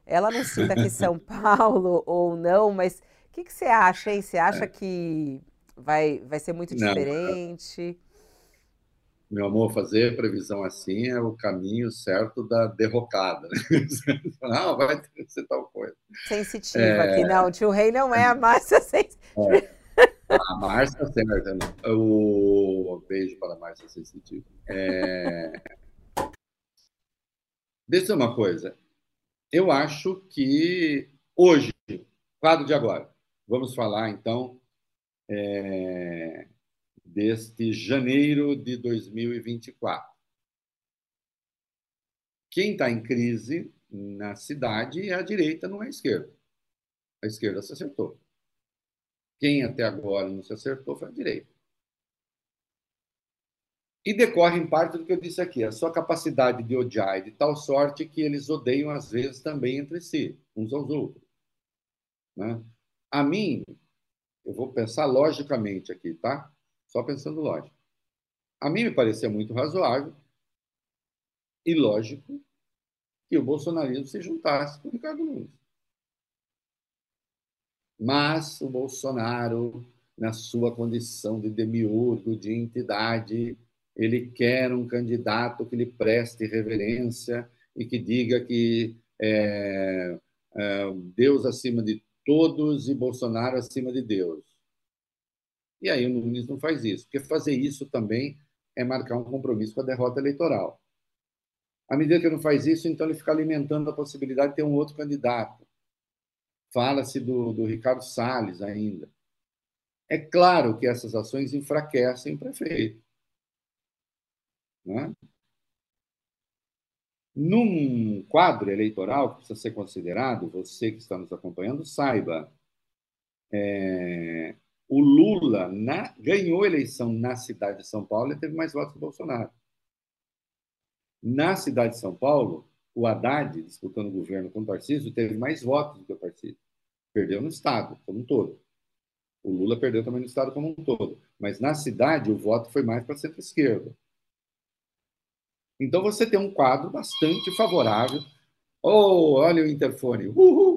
Ela não cita aqui São Paulo ou não, mas o que, que, você acha, hein? Você acha que vai, vai ser muito não, diferente? meu amor, fazer previsão assim é o caminho certo da derrocada. não, vai ser tal coisa. Sensitiva é... aqui, não. O tio Rei não é a Márcia sensitiva. É. A Márcia certa. Né? O beijo para a Márcia sensitiva. É... Deixa eu uma coisa. Eu acho que hoje, quadro de agora, vamos falar então é deste janeiro de 2024. Quem está em crise na cidade é a direita, não é a esquerda. A esquerda se acertou. Quem até agora não se acertou foi a direita. E decorre em parte do que eu disse aqui, a sua capacidade de odiar de tal sorte que eles odeiam às vezes também entre si, uns aos outros. Né? A mim, eu vou pensar logicamente aqui, tá? Só pensando lógico. A mim me parecia muito razoável e lógico que o bolsonarismo se juntasse com o Ricardo Nunes. Mas o Bolsonaro, na sua condição de demiurgo, de entidade, ele quer um candidato que lhe preste reverência e que diga que é, é, Deus acima de todos e Bolsonaro acima de Deus. E aí o Nunes não faz isso, porque fazer isso também é marcar um compromisso com a derrota eleitoral. À medida que ele não faz isso, então ele fica alimentando a possibilidade de ter um outro candidato. Fala-se do, do Ricardo Salles ainda. É claro que essas ações enfraquecem o prefeito. Né? Num quadro eleitoral que precisa ser considerado, você que está nos acompanhando, saiba, é, o Lula na, ganhou eleição na cidade de São Paulo e teve mais votos que o Bolsonaro. Na cidade de São Paulo, o Haddad, disputando o governo com o Tarcísio, teve mais votos do que o Tarcísio. Perdeu no Estado, como um todo. O Lula perdeu também no Estado como um todo. Mas na cidade, o voto foi mais para centro-esquerda. Então você tem um quadro bastante favorável. Oh, olha o interfone. Uhul!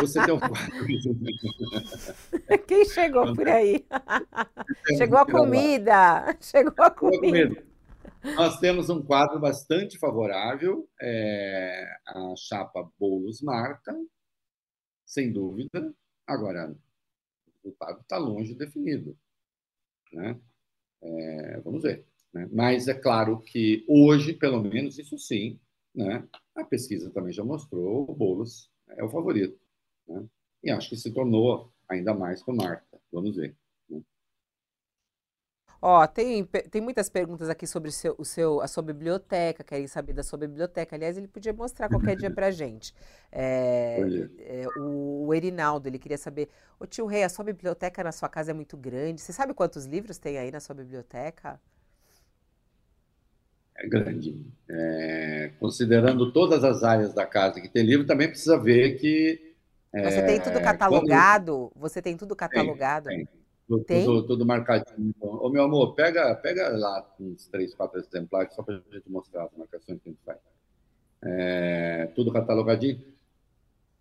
Você tem um quadro. Quem chegou por aí? Chegou a comida! Chegou a comida. Nós temos um quadro bastante favorável, é, a chapa Boulos-Marta, sem dúvida. Agora, o resultado está longe definido. Né? É, vamos ver. Né? Mas é claro que hoje, pelo menos, isso sim, né? a pesquisa também já mostrou, o Boulos é o favorito. Né? E acho que se tornou ainda mais com Marta. Vamos ver. Ó, tem, tem muitas perguntas aqui sobre o seu, o seu, a sua biblioteca, querem saber da sua biblioteca. Aliás, ele podia mostrar qualquer dia pra gente. É, é, o, o Erinaldo, ele queria saber, ô tio Rei, a sua biblioteca na sua casa é muito grande. Você sabe quantos livros tem aí na sua biblioteca? É grande. É, considerando todas as áreas da casa que tem livro, também precisa ver que. Você tem tudo é, catalogado? Quando... Você tem tudo catalogado? Tem, tem. Tem? Tudo, tudo marcadinho. Ô, meu amor, pega, pega lá uns três, quatro exemplares, só para a gente mostrar as marcações que a gente faz. É, tudo catalogadinho.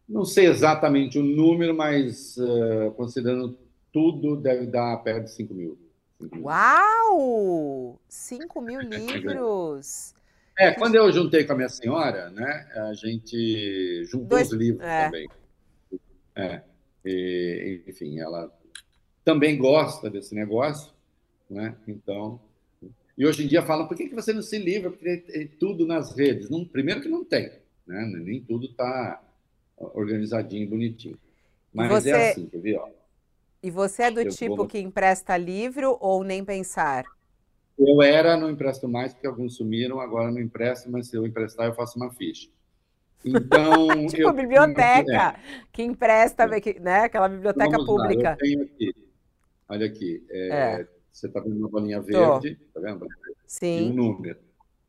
Não sei exatamente o número, mas uh, considerando tudo, deve dar perto de 5 mil. 5 mil. Uau! 5 mil livros! É, quando eu juntei com a minha senhora, né, a gente juntou Dois... os livros é. também. É, e, enfim, ela também gosta desse negócio, né? Então, e hoje em dia falam, por que, que você não se livra? Porque é tudo nas redes. Não, primeiro que não tem, né? Nem tudo está organizadinho, bonitinho. Mas é você... é assim, quer ver? Ó. E você é do eu tipo vou... que empresta livro ou nem pensar? Eu era, não empresto mais, porque alguns sumiram, agora não empresto, mas se eu emprestar, eu faço uma ficha. Então. tipo eu... biblioteca, é. que empresta, né? Aquela biblioteca Vamos pública. Lá, eu tenho aqui Olha aqui, é, é. você está vendo uma bolinha verde, está vendo? Sim. E um número.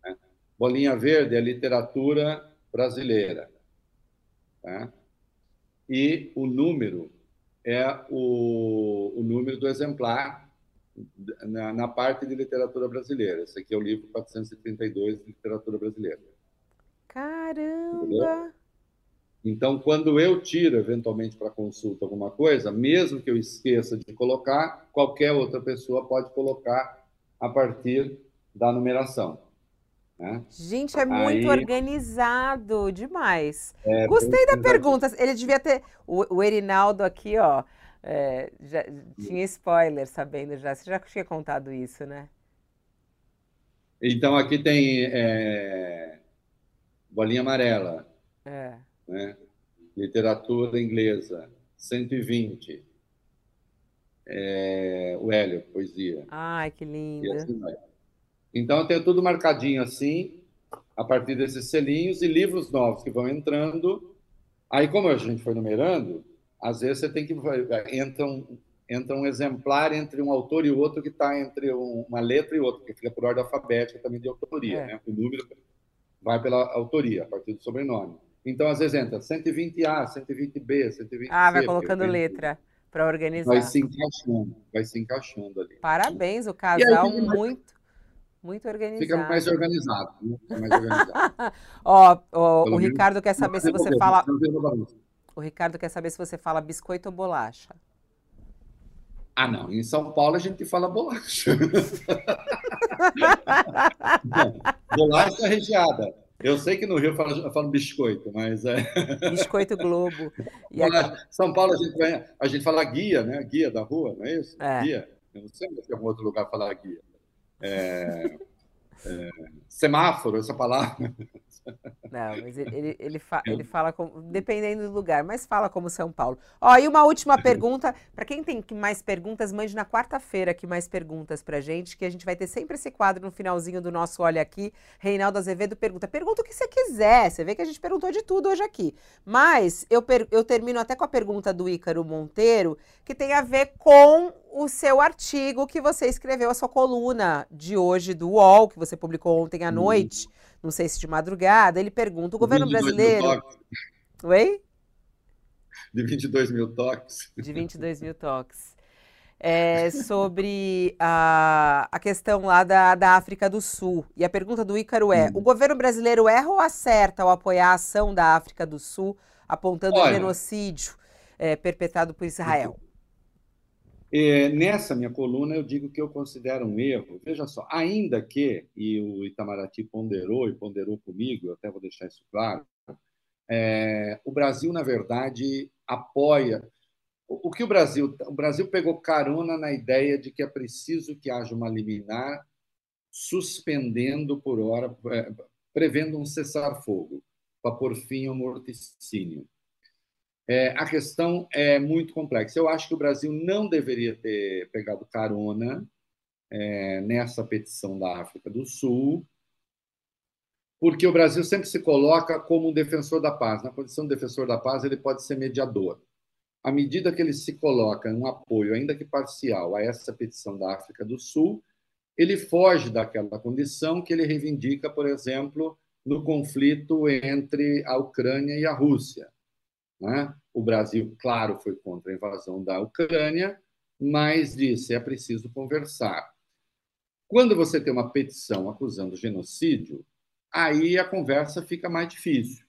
Né? Bolinha verde é literatura brasileira. Tá? E o número é o, o número do exemplar na, na, parte de literatura brasileira. Esse aqui é o livro 432 de literatura brasileira. Caramba! Entendeu? Então, quando eu tiro eventualmente para consulta alguma coisa, mesmo que eu esqueça de colocar, qualquer outra pessoa pode colocar a partir da numeração. Né? Gente, é muito Aí, organizado demais. É, Gostei da pergunta. Ele devia ter. O, o Erinaldo aqui, ó, é, já, tinha spoiler sabendo já. Você já tinha contado isso, né? Então, aqui tem é, bolinha amarela. É né? literatura inglesa, 120. É, o Hélio, poesia. Ai, que lindo. Assim então, eu tenho tudo marcadinho assim, a partir desses selinhos e livros novos que vão entrando. Aí, como a gente foi numerando, às vezes você tem que. Entra um, entra um exemplar entre um autor e outro que está entre uma letra e outra, porque fica por ordem alfabética também de autoria. É. Né? O número vai pela autoria, a partir do sobrenome. Então, às vezes entra 120A, 120B, 120C. Ah, vai colocando letra para organizar. Vai se encaixando, vai se encaixando ali. Parabéns, o casal muito, muito organizado. Fica mais organizado. Né? Fica mais organizado. Ó, ó o Ricardo quer saber se você fala. O Ricardo quer saber se você fala biscoito ou bolacha. Ah, não. Em São Paulo a gente fala bolacha. bolacha recheada. Eu sei que no Rio eu falo, biscoito, mas é. Biscoito Globo. E aqui... São Paulo a gente, a gente fala guia, né? Guia da rua, não é isso? É. Guia. Eu não sei se tem algum outro lugar falar guia. É, é, semáforo, essa palavra. Não, mas ele, ele, ele, fa, ele fala como, dependendo do lugar, mas fala como São Paulo. Ó, e uma última pergunta, para quem tem mais perguntas, mande na quarta-feira aqui mais perguntas pra gente, que a gente vai ter sempre esse quadro no finalzinho do nosso Olha Aqui. Reinaldo Azevedo pergunta, pergunta o que você quiser, você vê que a gente perguntou de tudo hoje aqui. Mas eu, per, eu termino até com a pergunta do Ícaro Monteiro, que tem a ver com o seu artigo que você escreveu, a sua coluna de hoje do UOL, que você publicou ontem à noite, não sei se de madrugada. Ele pergunta: o governo brasileiro. Oi? De 22 mil toques. De 22 mil toques. É, sobre a, a questão lá da, da África do Sul. E a pergunta do Ícaro é: hum. o governo brasileiro erra ou acerta ao apoiar a ação da África do Sul, apontando o genocídio é, perpetrado por Israel? É, nessa minha coluna, eu digo que eu considero um erro. Veja só, ainda que, e o Itamaraty ponderou e ponderou comigo, eu até vou deixar isso claro, é, o Brasil, na verdade, apoia. O, que o Brasil. O Brasil pegou carona na ideia de que é preciso que haja uma liminar suspendendo por hora, é, prevendo um cessar-fogo, para pôr fim ao morticínio. É, a questão é muito complexa. Eu acho que o Brasil não deveria ter pegado carona é, nessa petição da África do Sul, porque o Brasil sempre se coloca como um defensor da paz. Na condição de defensor da paz, ele pode ser mediador. À medida que ele se coloca um apoio, ainda que parcial, a essa petição da África do Sul, ele foge daquela condição que ele reivindica, por exemplo, no conflito entre a Ucrânia e a Rússia. Né? O Brasil, claro, foi contra a invasão da Ucrânia, mas disse é preciso conversar. Quando você tem uma petição acusando genocídio, aí a conversa fica mais difícil,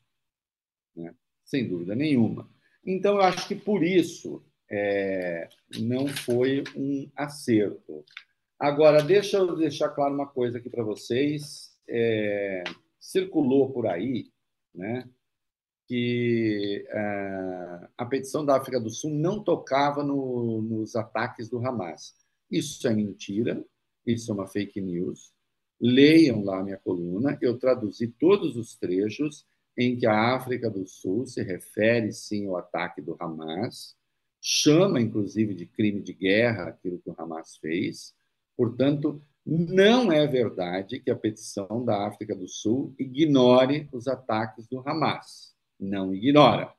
né? sem dúvida nenhuma. Então, eu acho que por isso é, não foi um acerto. Agora, deixa eu deixar claro uma coisa aqui para vocês. É, circulou por aí né, que uh, a petição da África do Sul não tocava no, nos ataques do Hamas. Isso é mentira, isso é uma fake news. Leiam lá minha coluna, eu traduzi todos os trechos em que a África do Sul se refere sim ao ataque do Hamas, chama inclusive de crime de guerra aquilo que o Hamas fez. Portanto, não é verdade que a petição da África do Sul ignore os ataques do Hamas não ignora.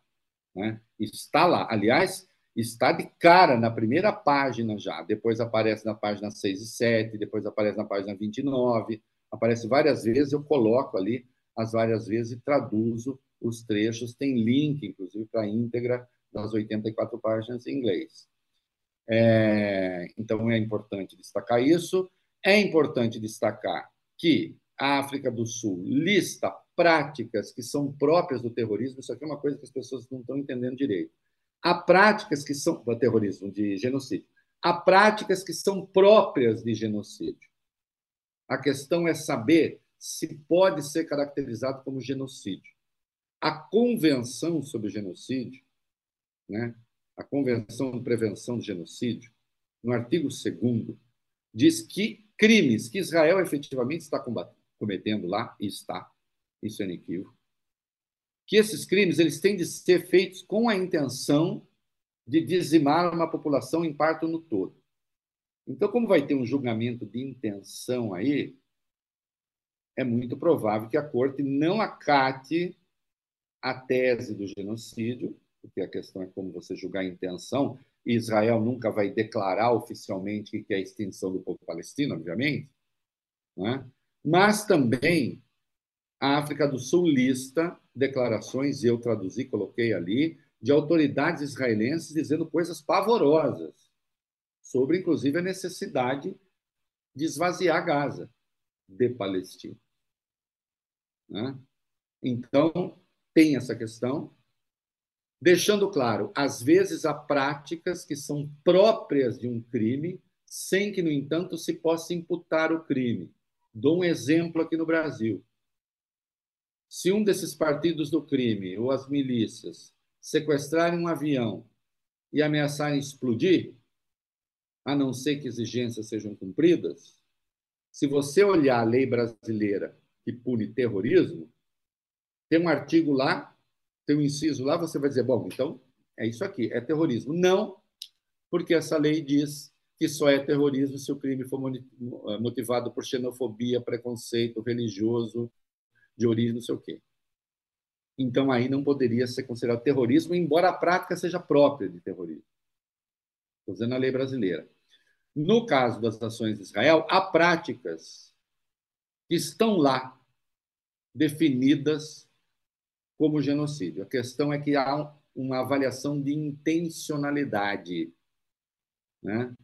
Né? Está lá. Aliás, está de cara na primeira página já. Depois aparece na página 6 e 7, depois aparece na página 29, aparece várias vezes. Eu coloco ali as várias vezes e traduzo os trechos. Tem link, inclusive, para a íntegra das 84 páginas em inglês. É, então, é importante destacar isso. É importante destacar que a África do Sul lista práticas que são próprias do terrorismo, isso aqui é uma coisa que as pessoas não estão entendendo direito. Há práticas que são do terrorismo, de genocídio. Há práticas que são próprias de genocídio. A questão é saber se pode ser caracterizado como genocídio. A Convenção sobre Genocídio, né, a Convenção de Prevenção do Genocídio, no artigo 2 diz que crimes que Israel efetivamente está cometendo lá, e está, isso é inequívoco, que esses crimes eles têm de ser feitos com a intenção de dizimar uma população em parte no todo. Então, como vai ter um julgamento de intenção aí, é muito provável que a corte não acate a tese do genocídio, porque a questão é como você julgar a intenção. Israel nunca vai declarar oficialmente que é a extinção do povo palestino, obviamente, é? mas também a África do Sul lista declarações, eu traduzi, coloquei ali, de autoridades israelenses dizendo coisas pavorosas sobre, inclusive, a necessidade de esvaziar Gaza de Palestina. Né? Então, tem essa questão, deixando claro, às vezes há práticas que são próprias de um crime, sem que, no entanto, se possa imputar o crime. Dou um exemplo aqui no Brasil. Se um desses partidos do crime ou as milícias sequestrarem um avião e ameaçarem explodir, a não ser que exigências sejam cumpridas, se você olhar a lei brasileira que pune terrorismo, tem um artigo lá, tem um inciso lá, você vai dizer, bom, então é isso aqui, é terrorismo. Não, porque essa lei diz que só é terrorismo se o crime for motivado por xenofobia, preconceito religioso, de origem, não sei o quê. Então, aí não poderia ser considerado terrorismo, embora a prática seja própria de terrorismo. Estou dizendo a lei brasileira. No caso das ações de Israel, há práticas que estão lá definidas como genocídio. A questão é que há uma avaliação de intencionalidade. Né?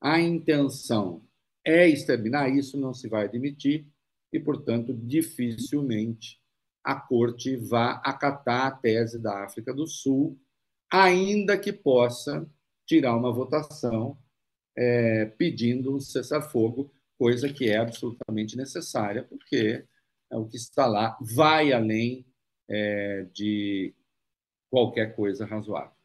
A intenção é exterminar, isso não se vai admitir, e, portanto, dificilmente a corte vá acatar a tese da África do Sul, ainda que possa tirar uma votação é, pedindo um cessar-fogo, coisa que é absolutamente necessária, porque é o que está lá vai além é, de qualquer coisa razoável.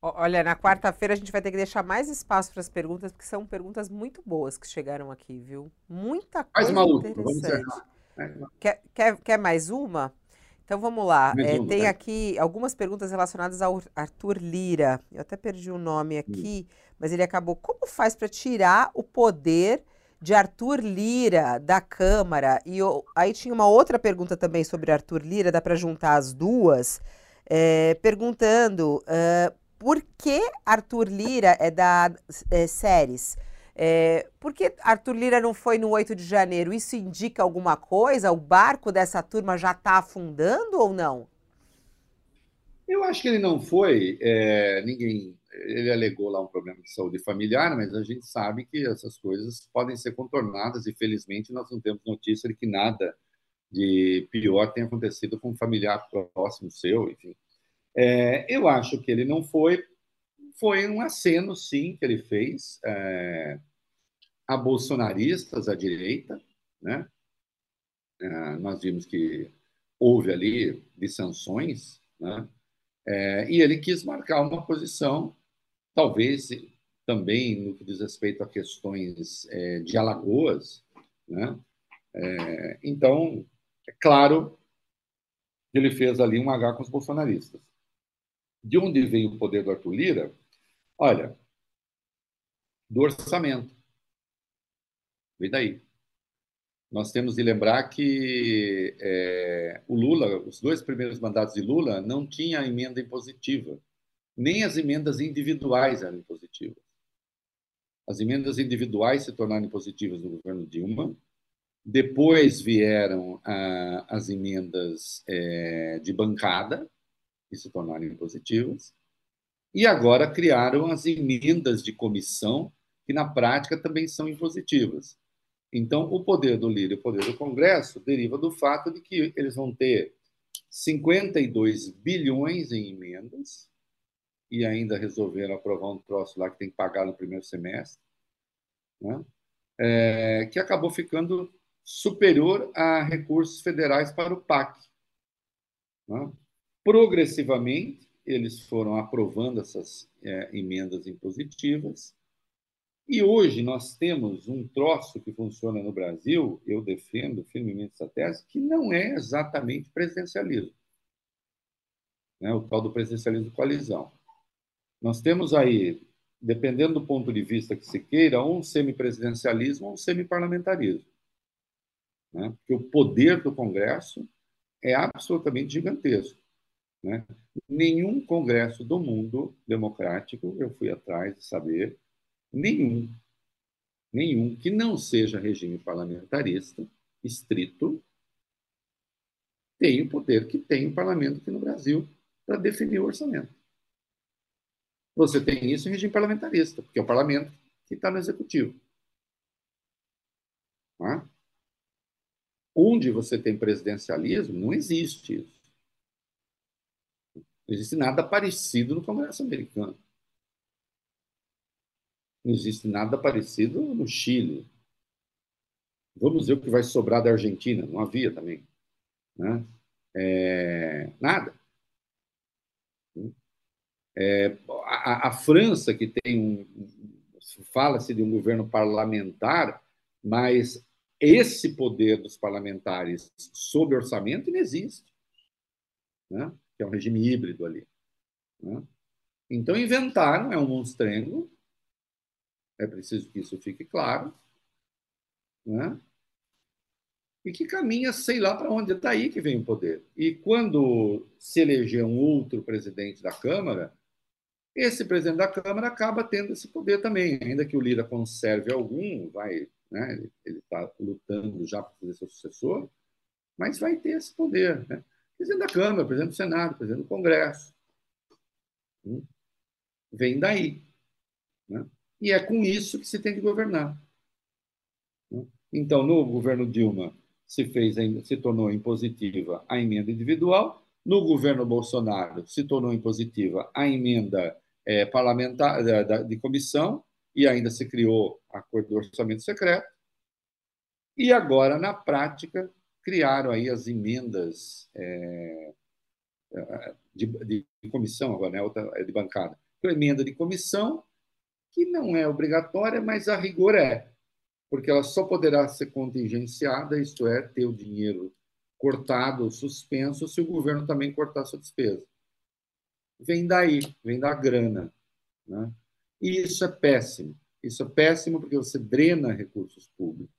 Olha, na quarta-feira a gente vai ter que deixar mais espaço para as perguntas, porque são perguntas muito boas que chegaram aqui, viu? Muita coisa mais uma interessante. Quer, quer, quer mais uma? Então vamos lá. É, tem aqui algumas perguntas relacionadas ao Arthur Lira. Eu até perdi o nome hum. aqui, mas ele acabou. Como faz para tirar o poder de Arthur Lira da Câmara. E eu, aí tinha uma outra pergunta também sobre Arthur Lira, dá para juntar as duas, é, perguntando uh, por que Arthur Lira é da é, séries. É, por que Arthur Lira não foi no 8 de janeiro? Isso indica alguma coisa? O barco dessa turma já está afundando ou não? Eu acho que ele não foi. É, ninguém ele alegou lá um problema de saúde familiar, mas a gente sabe que essas coisas podem ser contornadas e felizmente nós não temos notícia de que nada de pior tenha acontecido com um familiar próximo seu, enfim. É, eu acho que ele não foi, foi um aceno, sim, que ele fez é, a bolsonaristas à direita, né? É, nós vimos que houve ali dissensões, né? É, e ele quis marcar uma posição talvez também no que diz respeito a questões é, de Alagoas. Né? É, então, é claro que ele fez ali um H com os bolsonaristas. De onde veio o poder do Arthur Lira? Olha, do orçamento. Vem daí. Nós temos de lembrar que é, o Lula, os dois primeiros mandatos de Lula, não tinha emenda impositiva nem as emendas individuais eram positivas. As emendas individuais se tornaram positivas no governo Dilma. Depois vieram ah, as emendas é, de bancada, que se tornaram positivas. E agora criaram as emendas de comissão, que na prática também são impositivas. Então, o poder do líder e o poder do Congresso deriva do fato de que eles vão ter 52 bilhões em emendas, e ainda resolveram aprovar um troço lá que tem que pagar no primeiro semestre, né? é, que acabou ficando superior a recursos federais para o PAC. Né? Progressivamente, eles foram aprovando essas é, emendas impositivas, e hoje nós temos um troço que funciona no Brasil, eu defendo firmemente essa tese, que não é exatamente presidencialismo. Né? O tal do presidencialismo coalizão. Nós temos aí, dependendo do ponto de vista que se queira, um semipresidencialismo ou um semiparlamentarismo. Né? Porque o poder do Congresso é absolutamente gigantesco. Né? Nenhum Congresso do mundo democrático, eu fui atrás de saber, nenhum, nenhum que não seja regime parlamentarista estrito, tem o poder que tem o parlamento aqui no Brasil para definir o orçamento. Você tem isso em regime parlamentarista, porque é o parlamento que está no executivo. Onde você tem presidencialismo, não existe isso. Não existe nada parecido no Congresso americano. Não existe nada parecido no Chile. Vamos ver o que vai sobrar da Argentina. Não havia também. Né? É, nada. É, a, a, França, que tem um. Fala-se de um governo parlamentar, mas esse poder dos parlamentares sob orçamento não existe. Né? Que é um regime híbrido ali. Né? Então, inventaram, é um monstrengo, é preciso que isso fique claro, né? e que caminha, sei lá para onde, está aí que vem o poder. E quando se eleger um outro presidente da Câmara, esse presidente da Câmara acaba tendo esse poder também, ainda que o Lira conserve algum, vai, né, ele está lutando já para fazer seu sucessor, mas vai ter esse poder. Né? Presidente da Câmara, presidente do Senado, presidente do Congresso. Hum? Vem daí. Né? E é com isso que se tem que governar. Né? Então, no governo Dilma, se, fez, se tornou impositiva a emenda individual, no governo Bolsonaro, se tornou impositiva a emenda é, parlamentar de comissão, e ainda se criou acordo do orçamento secreto. E agora, na prática, criaram aí as emendas é, de, de, comissão, agora, né? Outra é de bancada. Então, emenda de comissão, que não é obrigatória, mas a rigor é, porque ela só poderá ser contingenciada, isto é, ter o dinheiro cortado, suspenso, se o governo também cortar sua despesa. Vem daí, vem da grana. Né? E isso é péssimo. Isso é péssimo porque você drena recursos públicos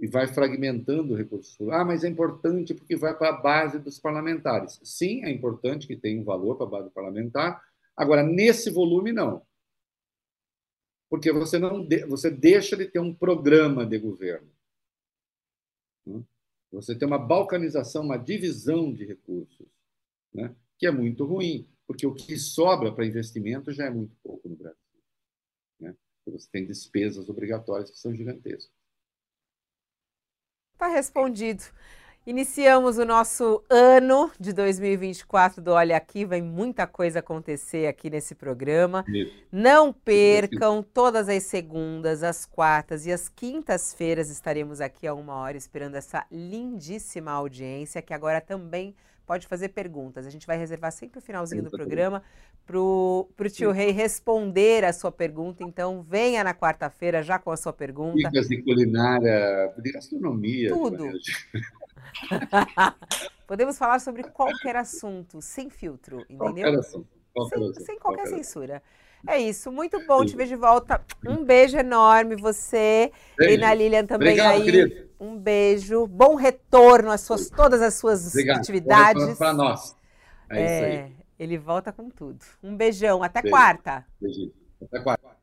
e vai fragmentando recursos públicos. Ah, mas é importante porque vai para a base dos parlamentares. Sim, é importante que tenha um valor para a base parlamentar. Agora, nesse volume, não. Porque você, não de, você deixa de ter um programa de governo. Né? Você tem uma balcanização, uma divisão de recursos, né? que é muito ruim, porque o que sobra para investimento já é muito pouco no Brasil. Né? Você tem despesas obrigatórias que são gigantescas. Está respondido. Iniciamos o nosso ano de 2024 do Olha Aqui, vem muita coisa acontecer aqui nesse programa. Isso. Não percam, todas as segundas, as quartas e as quintas-feiras estaremos aqui a uma hora esperando essa lindíssima audiência que agora também pode fazer perguntas. A gente vai reservar sempre o finalzinho do programa para o tio Rei responder a sua pergunta. Então, venha na quarta-feira já com a sua pergunta. Dicas de culinária, de gastronomia. Tudo. Podemos falar sobre qualquer assunto, sem filtro, entendeu? Qualquer assunto. Qualquer sem, assunto. sem qualquer, qualquer censura. Assunto. É isso, muito bom te ver de volta. Um beijo enorme, você beijo. e na Lilian também Obrigado, aí. Querido. Um beijo, bom retorno às suas todas as suas Obrigado. atividades. Para nós. É, é, isso aí. Ele volta com tudo. Um beijão, até beijo. quarta. Beijinho. Até quarta.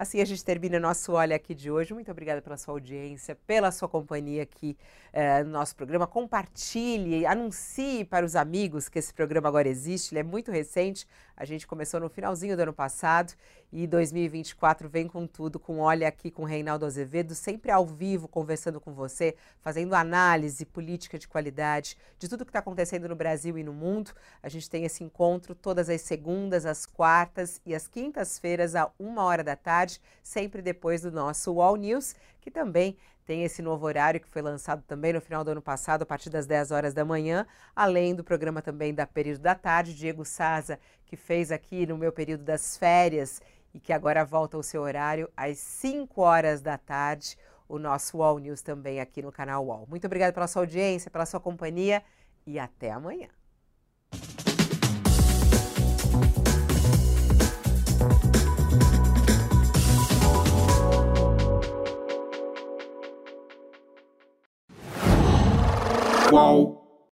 Assim a gente termina nosso Olha Aqui de hoje. Muito obrigada pela sua audiência, pela sua companhia aqui é, no nosso programa. Compartilhe, anuncie para os amigos que esse programa agora existe. Ele é muito recente. A gente começou no finalzinho do ano passado e 2024 vem com tudo, com Olha Aqui com Reinaldo Azevedo, sempre ao vivo, conversando com você, fazendo análise política de qualidade de tudo que está acontecendo no Brasil e no mundo. A gente tem esse encontro todas as segundas, as quartas e as quintas-feiras, a uma hora da tarde, sempre depois do nosso All News, que também tem esse novo horário que foi lançado também no final do ano passado, a partir das 10 horas da manhã, além do programa também da Período da Tarde, Diego Saza, que fez aqui no meu período das férias e que agora volta ao seu horário às 5 horas da tarde, o nosso UOL News também aqui no canal UOL. Muito obrigada pela sua audiência, pela sua companhia e até amanhã. UOL